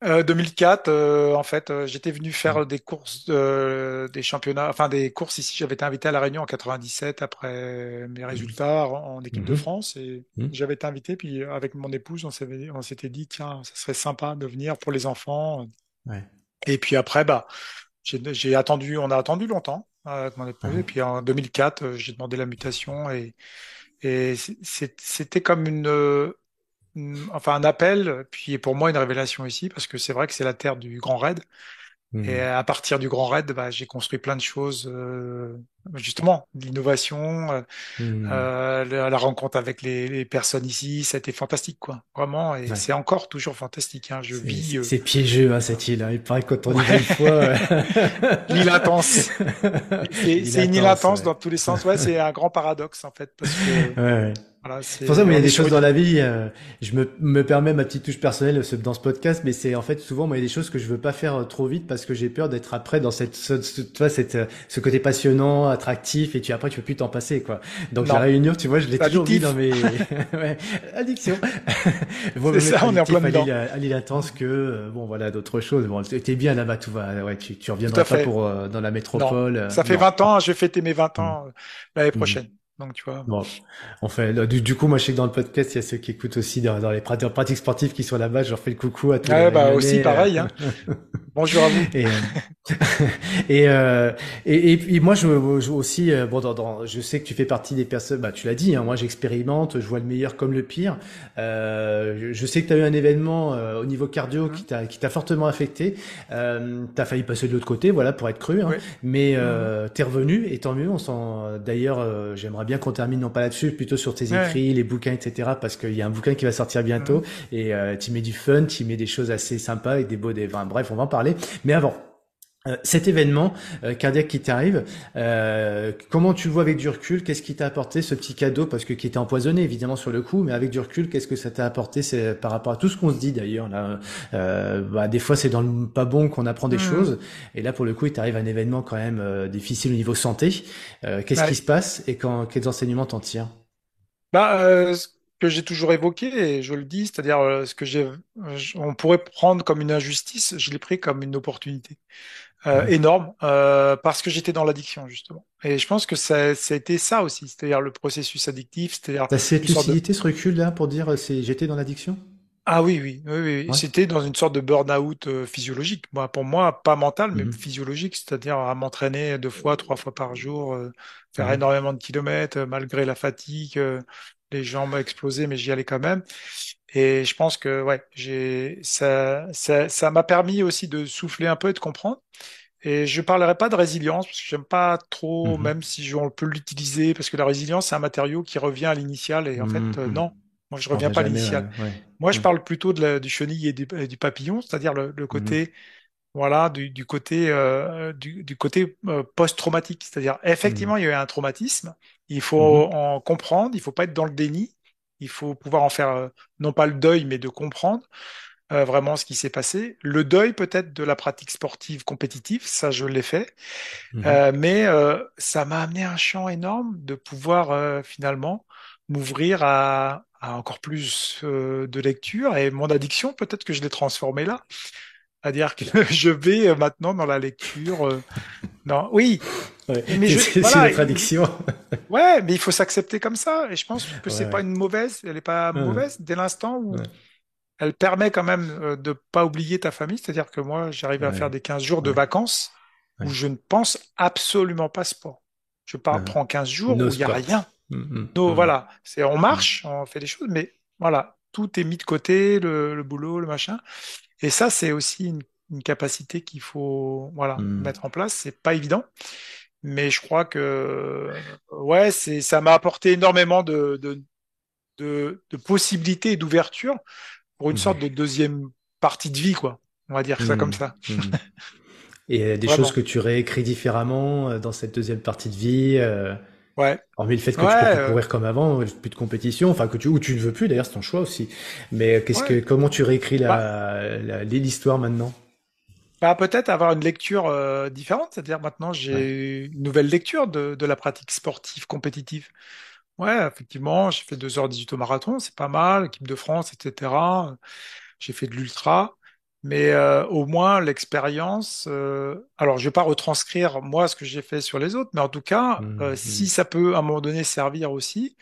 B: Euh, 2004, euh, en fait, euh, j'étais venu faire des courses, euh, des championnats, enfin des courses ici. J'avais été invité à La Réunion en 97 après mes résultats en, en équipe de
A: Mhm.
B: France et
A: Mhm.
B: j'avais été invité. Puis euh, avec mon épouse, on s'était dit, tiens, ça serait sympa de venir pour les enfants.
A: Ouais,
B: Et puis après, bah, j'ai, j'ai attendu, on a attendu longtemps euh, avec mon épouse. Et puis en 2004, euh, j'ai demandé la mutation et, et c'était comme euh, une- enfin un appel, puis pour moi une révélation ici parce que c'est vrai que c'est la terre du Grand Raid. Et
A: Mhm.
B: à partir du Grand Raid, bah, j'ai construit plein de choses, euh, justement, l'innovation, euh,
A: Mhm.
B: euh, la, la rencontre avec les, les personnes ici, ça a été fantastique, quoi, vraiment. Et
A: Ouais.
B: c'est encore toujours fantastique. Hein. Je
A: C'est
B: vis
A: c'est-
B: euh,
A: c'est piégeux, hein, cette île. hein. Il paraît que quand on y va une
B: ouais,
A: fois,
B: l'île intense. C'est une île
A: intense, ouais.
B: dans tous les sens. Ouais, c'est un grand paradoxe en fait, parce que
A: Ouais, ouais.
B: Voilà,
A: C'est pour ça, moi, il y a des choses dans la vie, euh, je me, me permets ma petite touche personnelle ce- dans ce podcast, mais c'est en fait souvent, moi, il y a des choses que je veux pas faire euh, trop vite parce que j'ai peur d'être après dans cette, ce, ce- cette, euh, ce côté passionnant, attractif, et tu après, tu peux plus t'en passer, quoi. Donc, la réunion, tu vois, je l'ai toujours mis dans mes, ouais, addiction. Vaut
B: C'est ça, on est en plein dedans.
A: à l'île intense que, euh, bon, voilà, d'autres choses. Bon, t'es bien là-bas, tout va, ouais, tu, tu reviendras pas pour, euh, dans la métropole, euh,
B: ça fait
A: non.
B: 20 ans. Je vais fêter mes 20
A: Hmm.
B: ans euh, l'année
A: Hmm.
B: prochaine. Donc tu vois.
A: Bon, on fait, du, du coup, moi, je sais que dans le podcast, il y a ceux qui écoutent aussi dans, dans les pratiques, pratiques sportives qui sont là-bas. Je leur fais le coucou à tous les
B: Ouais, bah aussi
A: euh,
B: pareil. Hein. Bonjour à vous.
A: et, euh, et, euh, et, et moi, je, je aussi, euh, bon, dans, dans- je sais que tu fais partie des personnes. Bah, tu l'as dit. Hein, moi, j'expérimente. Je vois le meilleur comme le pire. Euh, je, sais que tu as eu un événement euh, au niveau cardio qui
B: Mhm.
A: t'a qui t'a fortement affecté. Euh, t'as failli passer de l'autre côté, voilà, pour être cru. Hein,
B: Oui.
A: mais
B: Mhm.
A: euh, t'es revenu et tant mieux. On sent. D'ailleurs, euh, j'aimerais bien qu'on termine non pas là-dessus, plutôt sur tes
B: Ouais.
A: écrits, les bouquins, etc. Parce qu'il y a un bouquin qui va sortir bientôt
B: Mhm.
A: et euh, tu mets du fun, tu mets des choses assez sympas et des beaux, des, enfin, bref, on va en parler. Mais avant. Euh, cet événement euh, cardiaque qui t'arrive, euh, comment tu le vois avec du recul? Qu'est-ce qui t'a apporté ce petit cadeau? Parce que qui était empoisonné évidemment sur le coup, mais avec du recul, qu'est-ce que ça t'a apporté C'est par rapport à tout ce qu'on se dit d'ailleurs là. Euh, bah, des fois c'est dans le pas bon qu'on apprend des
B: Mhm.
A: choses, et là pour le coup il t'arrive un événement quand même euh, difficile au niveau santé. Euh, qu'est-ce
B: Ouais.
A: qui se passe et quand quels enseignements t'en tires?
B: Bah, euh, ce que j'ai toujours évoqué, et je le dis, c'est-à-dire ce que j'ai, on pourrait prendre comme une injustice, je l'ai pris comme une opportunité euh, énorme euh, parce que j'étais dans l'addiction justement. Et je pense que ça, ça a été ça aussi, c'est-à-dire le processus addictif, c'est-à-dire
A: T'as cette
B: sorte de
A: lucidité, ce recul là pour dire euh, c'est j'étais dans l'addiction?
B: Ah oui oui oui, oui.
A: Ouais.
B: C'était dans une sorte de burn-out euh, physiologique. Moi, pour moi, pas mental, mais
A: Mhm.
B: physiologique, c'est-à-dire à m'entraîner deux fois, trois fois par jour, euh, faire
A: Ouais.
B: énormément de kilomètres euh, malgré la fatigue. les jambes explosées, mais j'y allais quand même. Et je pense que ouais, j'ai ça, ça, ça m'a permis aussi de souffler un peu et de comprendre. Et je parlerai pas de résilience parce que j'aime pas trop,
A: Mhm.
B: même si on peut l'utiliser, parce que la résilience c'est un matériau qui revient à l'initial et en fait euh,
A: Mhm.
B: non, moi je reviens pas à l'initial.
A: ouais.
B: Moi je
A: Mhm.
B: parle plutôt de la, du chenil et du, et du papillon, c'est-à-dire le, le côté voilà du, du côté euh, du, du côté euh, post-traumatique, c'est-à-dire effectivement il y a eu un traumatisme, il faut en comprendre, il faut pas être dans le déni, il faut pouvoir en faire euh, non pas le deuil mais de comprendre euh, vraiment ce qui s'est passé. Le deuil peut-être de la pratique sportive compétitive, ça je l'ai fait,
A: Mhm.
B: Euh, mais euh, ça m'a amené un champ énorme de pouvoir finalement m'ouvrir à, à encore plus de lecture et mon addiction peut-être que je l'ai transformée là. C'est-à-dire que je vais maintenant dans la lecture. non, oui,
A: Ouais.
B: mais
A: C'est
B: je
A: c'est- c'est
B: voilà,
A: notre addiction.
B: ouais, mais il faut s'accepter comme ça. Et je pense que
A: Ouais,
B: c'est pas une mauvaise, elle est pas mauvaise dès l'instant où elle permet quand même euh, de pas oublier ta famille. C'est-à-dire que moi, j'arrive à faire des 15 jours de vacances où je ne pense absolument pas sport. Je pars, prends 15 jours
A: No
B: où il y a rien. Donc
A: Mhm.
B: voilà, c'est on marche, on fait des choses, mais voilà, tout est mis de côté, le, le boulot, le machin. Et ça, c'est aussi une, une capacité qu'il faut voilà mettre en place. C'est pas évident, mais je crois que ouais, c'est ça m'a apporté énormément de de, de, de possibilités et d'ouverture pour une sorte
A: Mhm.
B: de deuxième partie de vie, quoi. On va dire ça comme
A: Mhm.
B: ça.
A: Mhm. Et euh, des choses que tu réécris différemment euh, dans cette deuxième partie de vie, euh,
B: Ouais.
A: hormis le fait
B: Ouais.
A: que tu peux plus
B: euh,
A: courir comme avant, plus de compétition, enfin que tu ou tu ne veux plus d'ailleurs, c'est ton choix aussi. Mais qu'est-ce
B: ouais.
A: que comment tu réécris
B: Bah,
A: la la- l'histoire maintenant?
B: Bah peut-être avoir une lecture euh, différente, c'est-à-dire maintenant
A: Ouais.
B: j'ai une nouvelle lecture de, de la pratique sportive compétitive. Ouais, effectivement, j'ai fait 2h18 au marathon, c'est pas mal, équipe de France, etc. J'ai fait de l'ultra, mais euh, au moins l'expérience. euh, alors, je vais pas retranscrire moi ce que j'ai fait sur les autres, mais en tout cas, euh,
A: Mhm.
B: si
A: Mhm.
B: ça peut à un moment donné servir aussi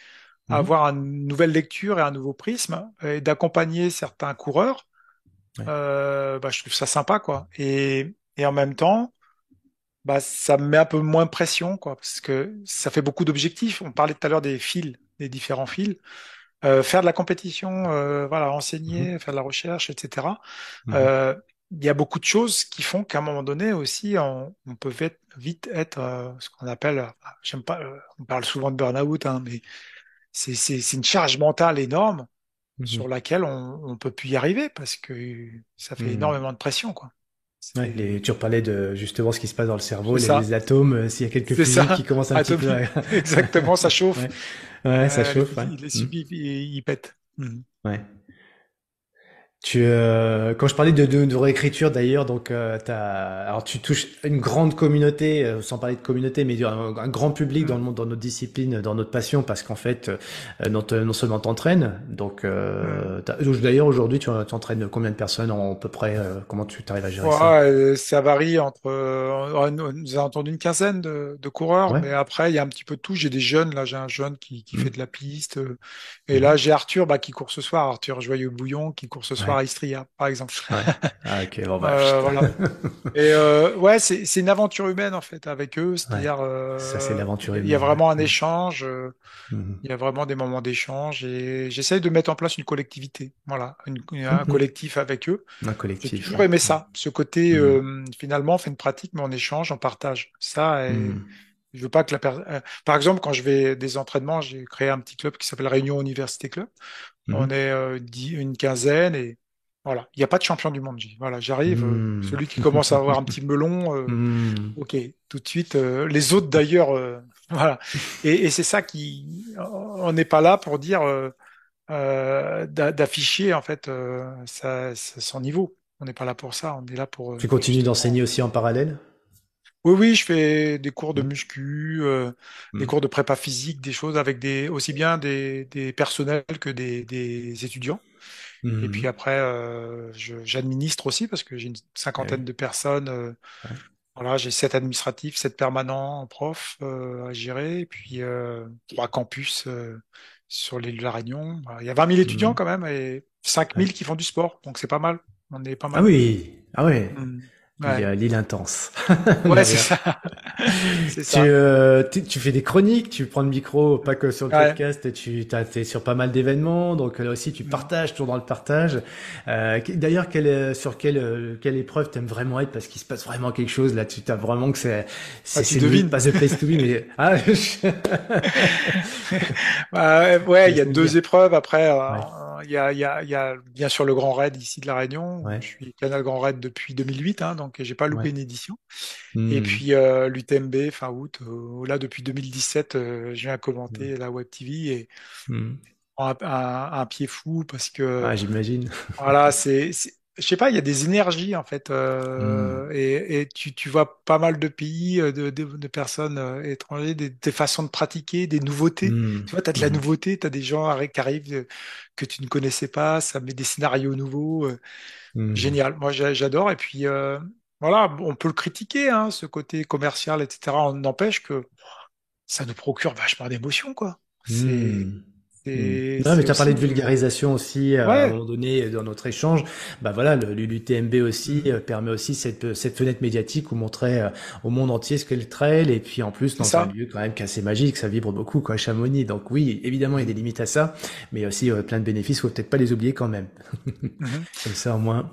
B: à avoir une nouvelle lecture et un nouveau prisme et d'accompagner certains coureurs,
A: Ouais.
B: euh, bah, je trouve ça sympa, quoi. Et, et en même temps, bah, ça me met un peu moins de pression, quoi, parce que ça fait beaucoup d'objectifs. On parlait tout à l'heure des fils, des différents fils. Euh, faire de la compétition, euh, voilà,
A: Mhm.
B: enseigner, faire de la recherche, etc.
A: Mhm.
B: Euh, il y a beaucoup de choses qui font qu'à un moment donné aussi, on, on peut vite, vite être euh, ce qu'on appelle, j'aime pas, euh, on parle souvent de burn-out, hein, mais c'est une charge mentale énorme
A: Mhm.
B: sur laquelle on on peut plus y arriver parce que ça fait
A: Mhm.
B: énormément de pression, quoi.
A: Ouais,
B: C'est
A: les, tu reparlais de justement ce qui se passe dans le cerveau, les, atomes, euh, s'il y a quelques physiques qui commencent un petit peu
B: exactement, ça chauffe,
A: Ouais, ouais, ça
B: Euh,
A: chauffe, ouais. Mm.
B: ils pètent. Mhm.
A: Ouais. Tu, euh, quand je parlais de, de, de réécriture d'ailleurs, donc euh, t'as, alors tu touches une grande communauté, euh, sans parler de communauté, mais un, un grand public dans le monde, dans notre discipline, dans notre passion, parce qu'en fait, euh, non, non seulement t'entraînes, donc euh, t'as- d'ailleurs aujourd'hui tu t'entraînes combien de personnes en à peu près, euh, comment tu t'arrives à gérer ça?
B: Ouais, euh, ça varie entre, nous avons entendu une quinzaine de, de coureurs,
A: Ouais.
B: mais après, il y a un petit peu de tout. J'ai des jeunes, là, j'ai un jeune qui, qui fait
A: Mhm.
B: de la piste, et là,
A: Mhm.
B: j'ai Arthur, bah, qui court ce soir, Arthur Joyeux-Bouillon, qui court ce soir
A: Ouais.
B: À Istria, par exemple.
A: Ouais. Ah ok, bon bah,
B: Euh, voilà. Et euh, ouais, c'est une aventure humaine en fait avec eux,
A: Ouais.
B: c'est-à-dire
A: Ça c'est
B: euh,
A: l'aventure
B: il y a
A: humaine,
B: vraiment un échange, euh,
A: Mhm.
B: il y a vraiment des moments d'échange et j'essaye de mettre en place une collectivité, voilà, une- un
A: Mhm.
B: collectif avec eux.
A: Un
B: J'ai
A: collectif,
B: toujours
A: ouais.
B: aimé ça, ce côté
A: Mhm.
B: euh, finalement on fait une pratique mais on échange, on partage. Ça, et je veux pas que la per- euh, par exemple quand je vais des entraînements, j'ai créé un petit club qui s'appelle Réunion Université Club. On est euh, dix- une quinzaine et voilà, il n'y a pas de champion du monde. Voilà, j'arrive, euh,
A: Mhm.
B: celui qui commence à avoir un petit melon, euh,
A: Mhm.
B: ok, tout de suite. euh, les autres d'ailleurs, voilà. Et, et c'est ça qui, on n'est pas là pour dire d'a- d'afficher en fait son niveau. On n'est pas là pour ça. On est là pour
A: Tu continues d'enseigner aussi en parallèle?
B: Oui, oui, je fais des cours de
A: Mhm.
B: muscu, euh, des cours de prépa physique, des choses avec des aussi bien des, des personnels que des, des étudiants. Et puis
A: Mhm.
B: après, euh, j'administre aussi parce que j'ai une
A: oui.
B: cinquantaine de personnes. euh,
A: Ouais.
B: voilà, j'ai sept administratifs, sept permanents en prof euh, à gérer, et puis euh, trois campus euh, sur l'île de la Réunion. Il y a 20 000 étudiants
A: Mhm.
B: quand même et 5
A: Ouais.
B: 000 qui font du sport, donc c'est pas mal. On est pas
A: Ah
B: mal.
A: oui. Ah ouais.
B: Mm.
A: L'île intense.
B: Ouais, c'est ça.
A: tu, euh, tu, fais des chroniques, tu prends le micro, pas que sur le podcast, tu es sur pas mal d'événements, donc là aussi tu partages, toujours dans le partage. Euh, D'ailleurs, quelle, sur quelle, quelle épreuve t'aimes vraiment être? Parce qu'il se passe vraiment quelque chose là, tu as vraiment que c'est
B: c'est ah,
A: pas the place to be, mais ah.
B: bah, ouais, il y a deux épreuves après. Euh, il y a, y, a, y a bien sûr le Grand Raid ici de La Réunion. Je suis Canal Grand Raid depuis 2008, hein, donc j'ai pas loupé une édition. Et hmm. puis euh, l'UTMB fin août. Euh, là, depuis 2017, euh, je viens commenter la Web TV et hmm. un, un, pied fou parce que.
A: Ah, j'imagine.
B: Voilà, c'est je sais pas, il y a des énergies en fait, euh, hmm. et, et tu, tu, vois pas mal de pays, euh, de, de, de personnes euh, étrangères, des, des, façons de pratiquer, des nouveautés. Hmm. Tu vois, tu as de la hmm. nouveauté, tu as des gens qui arrivent que tu ne connaissais pas, ça met des scénarios nouveaux. Génial, moi j'adore. Et puis voilà, on peut le critiquer, hein, ce côté commercial, etc. On n'empêche que ça nous procure vachement d'émotions, quoi. C'est
A: Hmm. Non, mais tu as parlé de vulgarisation aussi euh, à un moment donné dans notre échange. Bah voilà, l'UTMB aussi euh, permet aussi cette, cette fenêtre médiatique où montrer euh, au monde entier ce qu'est le trail et puis en plus dans un lieu quand même assez magique, ça vibre beaucoup quoi, Chamonix. Donc oui, évidemment il y a des limites à ça, mais aussi plein de bénéfices, faut peut-être pas les oublier quand même. Mhm. Comme ça au moins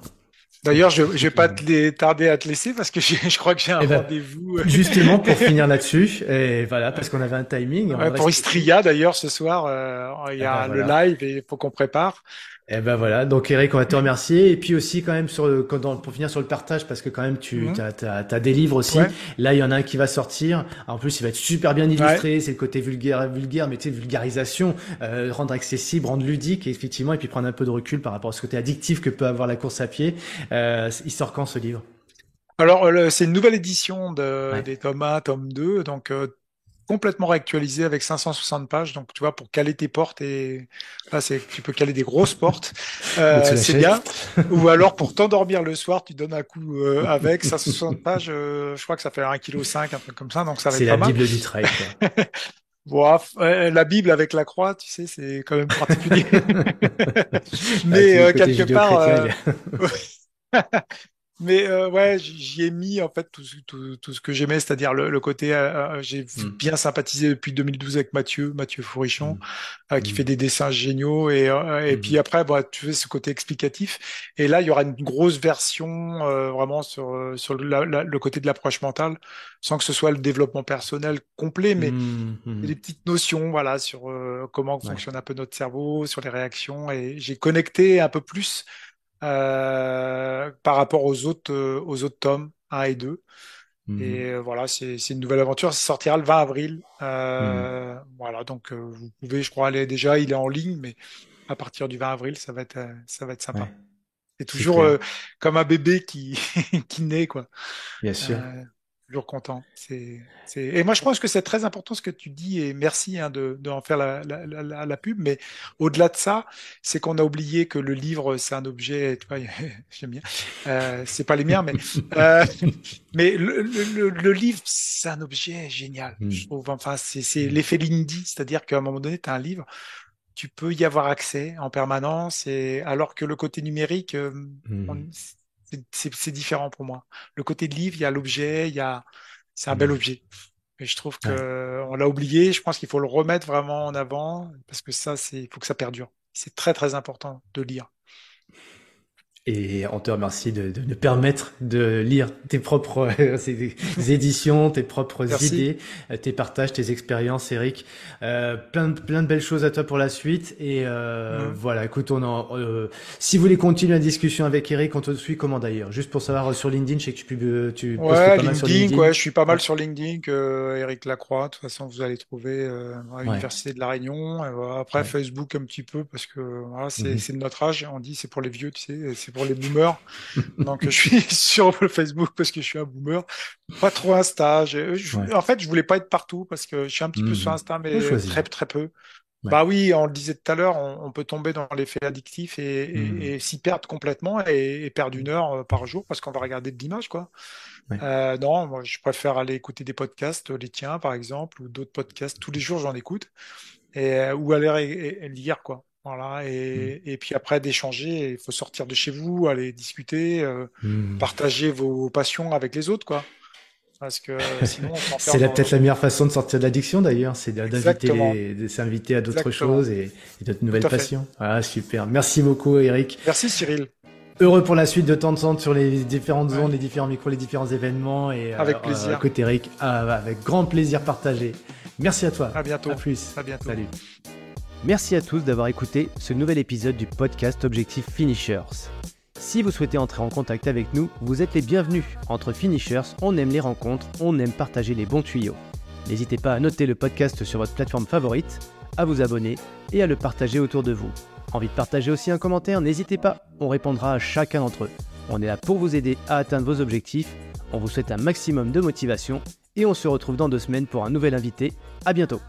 B: D'ailleurs, je, je vais pas te tarder à te laisser parce que je crois que j'ai un eh ben, rendez-vous.
A: Justement pour finir là-dessus, et voilà parce qu'on avait un timing.
B: pour Istria d'ailleurs ce soir, euh, il y a eh ben, le live et il faut qu'on prépare.
A: Eh ben voilà, donc Eric, on va te remercier. Et puis aussi quand même sur le, pour finir sur le partage, parce que quand même tu mhm. as, des livres aussi. Là, il y en a un qui va sortir. En plus, il va être super bien illustré. C'est le côté vulgaire, vulgaire, mais tu sais, vulgarisation, euh, rendre accessible, rendre ludique, et effectivement, et puis prendre un peu de recul par rapport à ce côté addictif que peut avoir la course à pied. Euh, il sort quand ce livre?
B: Alors, euh, c'est une nouvelle édition de, des tomes 1, tome 2. Donc, euh, complètement réactualisé avec 560 pages. Donc, tu vois, pour caler tes portes et là, c'est, tu peux caler des grosses portes. Euh, c'est bien. Ou alors, pour t'endormir le soir, tu donnes un coup euh, avec 560 pages. Euh, je crois que ça fait 1,5 kg, un truc comme ça. Donc, ça va être
A: pas
B: mal.
A: C'est la Bible du trail,
B: bon, la Bible avec la croix, tu sais, c'est quand même particulier. Mais quelque part, Mais euh, ouais, j'y ai mis en fait tout, tout, tout ce que j'aimais, c'est-à-dire le, le, côté. Euh, euh j'ai mm. bien sympathisé depuis 2012 avec Mathieu, Mathieu Fourichon, mm. euh, qui mm. fait des dessins géniaux. Et, euh, et puis après, bah, tu fais ce côté explicatif. Et là, il y aura une grosse version vraiment sur sur le, le côté de l'approche mentale, sans que ce soit le développement personnel complet, mais des petites notions, voilà, sur comment fonctionne un peu notre cerveau, sur les réactions. Et j'ai connecté un peu plus euh, par rapport aux autres, euh, aux autres tomes 1 et 2. Mhm. Et euh, voilà, c'est une nouvelle aventure. Ça sortira le 20 avril. Euh, mhm. Voilà, donc vous pouvez, je crois, aller déjà. Il est en ligne, mais à partir du 20 avril, ça va être, ça va être sympa. C'est toujours comme un bébé qui, qui naît, quoi.
A: Bien sûr
B: toujours content. C'est, c'est... Et moi, je pense que c'est très important ce que tu dis, et merci hein, de, de en faire la, la, la, la, pub. Mais au-delà de ça, c'est qu'on a oublié que le livre, c'est un objet. Tu vois, j'aime bien. Euh, c'est pas les miens, mais euh, mais le, le, le, livre, c'est un objet génial. Hmm. Je trouve. Enfin, c'est, c'est hmm. l'effet Lindy, c'est-à-dire qu'à un moment donné, tu as un livre. Tu peux y avoir accès en permanence, et alors que le côté numérique, euh, c'est différent pour moi. Le côté de livre, il y a l'objet, il y a, c'est un bel objet. Et je trouve que on l'a oublié. Je pense qu'il faut le remettre vraiment en avant parce que ça, c'est, il faut que ça perdure. C'est très très important de lire.
A: Et on te remercie de, de nous permettre de lire tes propres euh, éditions, tes propres idées, euh, tes partages, tes expériences, Eric. Euh, plein, de, plein de belles choses à toi pour la suite. Et euh, voilà, écoute, on en, euh, si vous voulez continuer la discussion avec Eric, on te suit comment d'ailleurs? Juste pour savoir sur LinkedIn, je sais que tu, tu
B: ouais, postes pas LinkedIn, mal sur LinkedIn. Ouais, je suis pas mal sur LinkedIn. Que Eric Lacroix, de toute façon, vous allez trouver à l'université de la Réunion. après Facebook un petit peu parce que voilà, c'est mm de notre âge. On dit c'est pour les vieux, tu sais, pour les boomers. Donc je suis sur le Facebook parce que je suis un boomer. Pas trop Insta. En fait, je voulais pas être partout parce que je suis un petit peu sur hmm. Insta, mais très très peu. Bah oui, on le disait tout à l'heure, on, peut tomber dans l'effet addictif et, hmm. s'y perdre complètement et, perdre une heure euh, par jour parce qu'on va regarder de l'image, quoi. Euh, non, moi, je préfère aller écouter des podcasts, les tiens par exemple, ou d'autres podcasts. Tous les jours, j'en écoute et ou aller lire, quoi. Voilà, et, et puis après d'échanger, il faut sortir de chez vous, aller discuter, euh,
C: Hmm.
B: partager vos passions avec les autres, quoi. Parce que sinon, on
C: C'est
B: dans...
C: peut-être la meilleure façon de sortir de l'addiction d'ailleurs, c'est de- d'inviter de s'inviter à d'autres choses et, et d'autres nouvelles passions. Ah, super. Merci beaucoup, Eric.
B: Merci Cyril,
C: Heureux pour la suite de t'entendre sur les différentes
B: Ouais.
C: zones, les différents micros, les différents événements et
B: avec
C: euh,
B: plaisir.
C: euh, côté Eric, ah, avec grand plaisir partagé. Merci à toi.
B: À bientôt.
C: À plus.
B: À bientôt.
C: Salut.
A: Merci à tous d'avoir écouté ce nouvel épisode du podcast Objectif Finishers. Si vous souhaitez entrer en contact avec nous, vous êtes les bienvenus. Entre Finishers, on aime les rencontres, on aime partager les bons tuyaux. N'hésitez pas à noter le podcast sur votre plateforme favorite, à vous abonner et à le partager autour de vous. Envie de partager aussi un commentaire N'hésitez pas, on répondra à chacun d'entre eux. On est là pour vous aider à atteindre vos objectifs, on vous souhaite un maximum de motivation et on se retrouve dans deux semaines pour un nouvel invité. À bientôt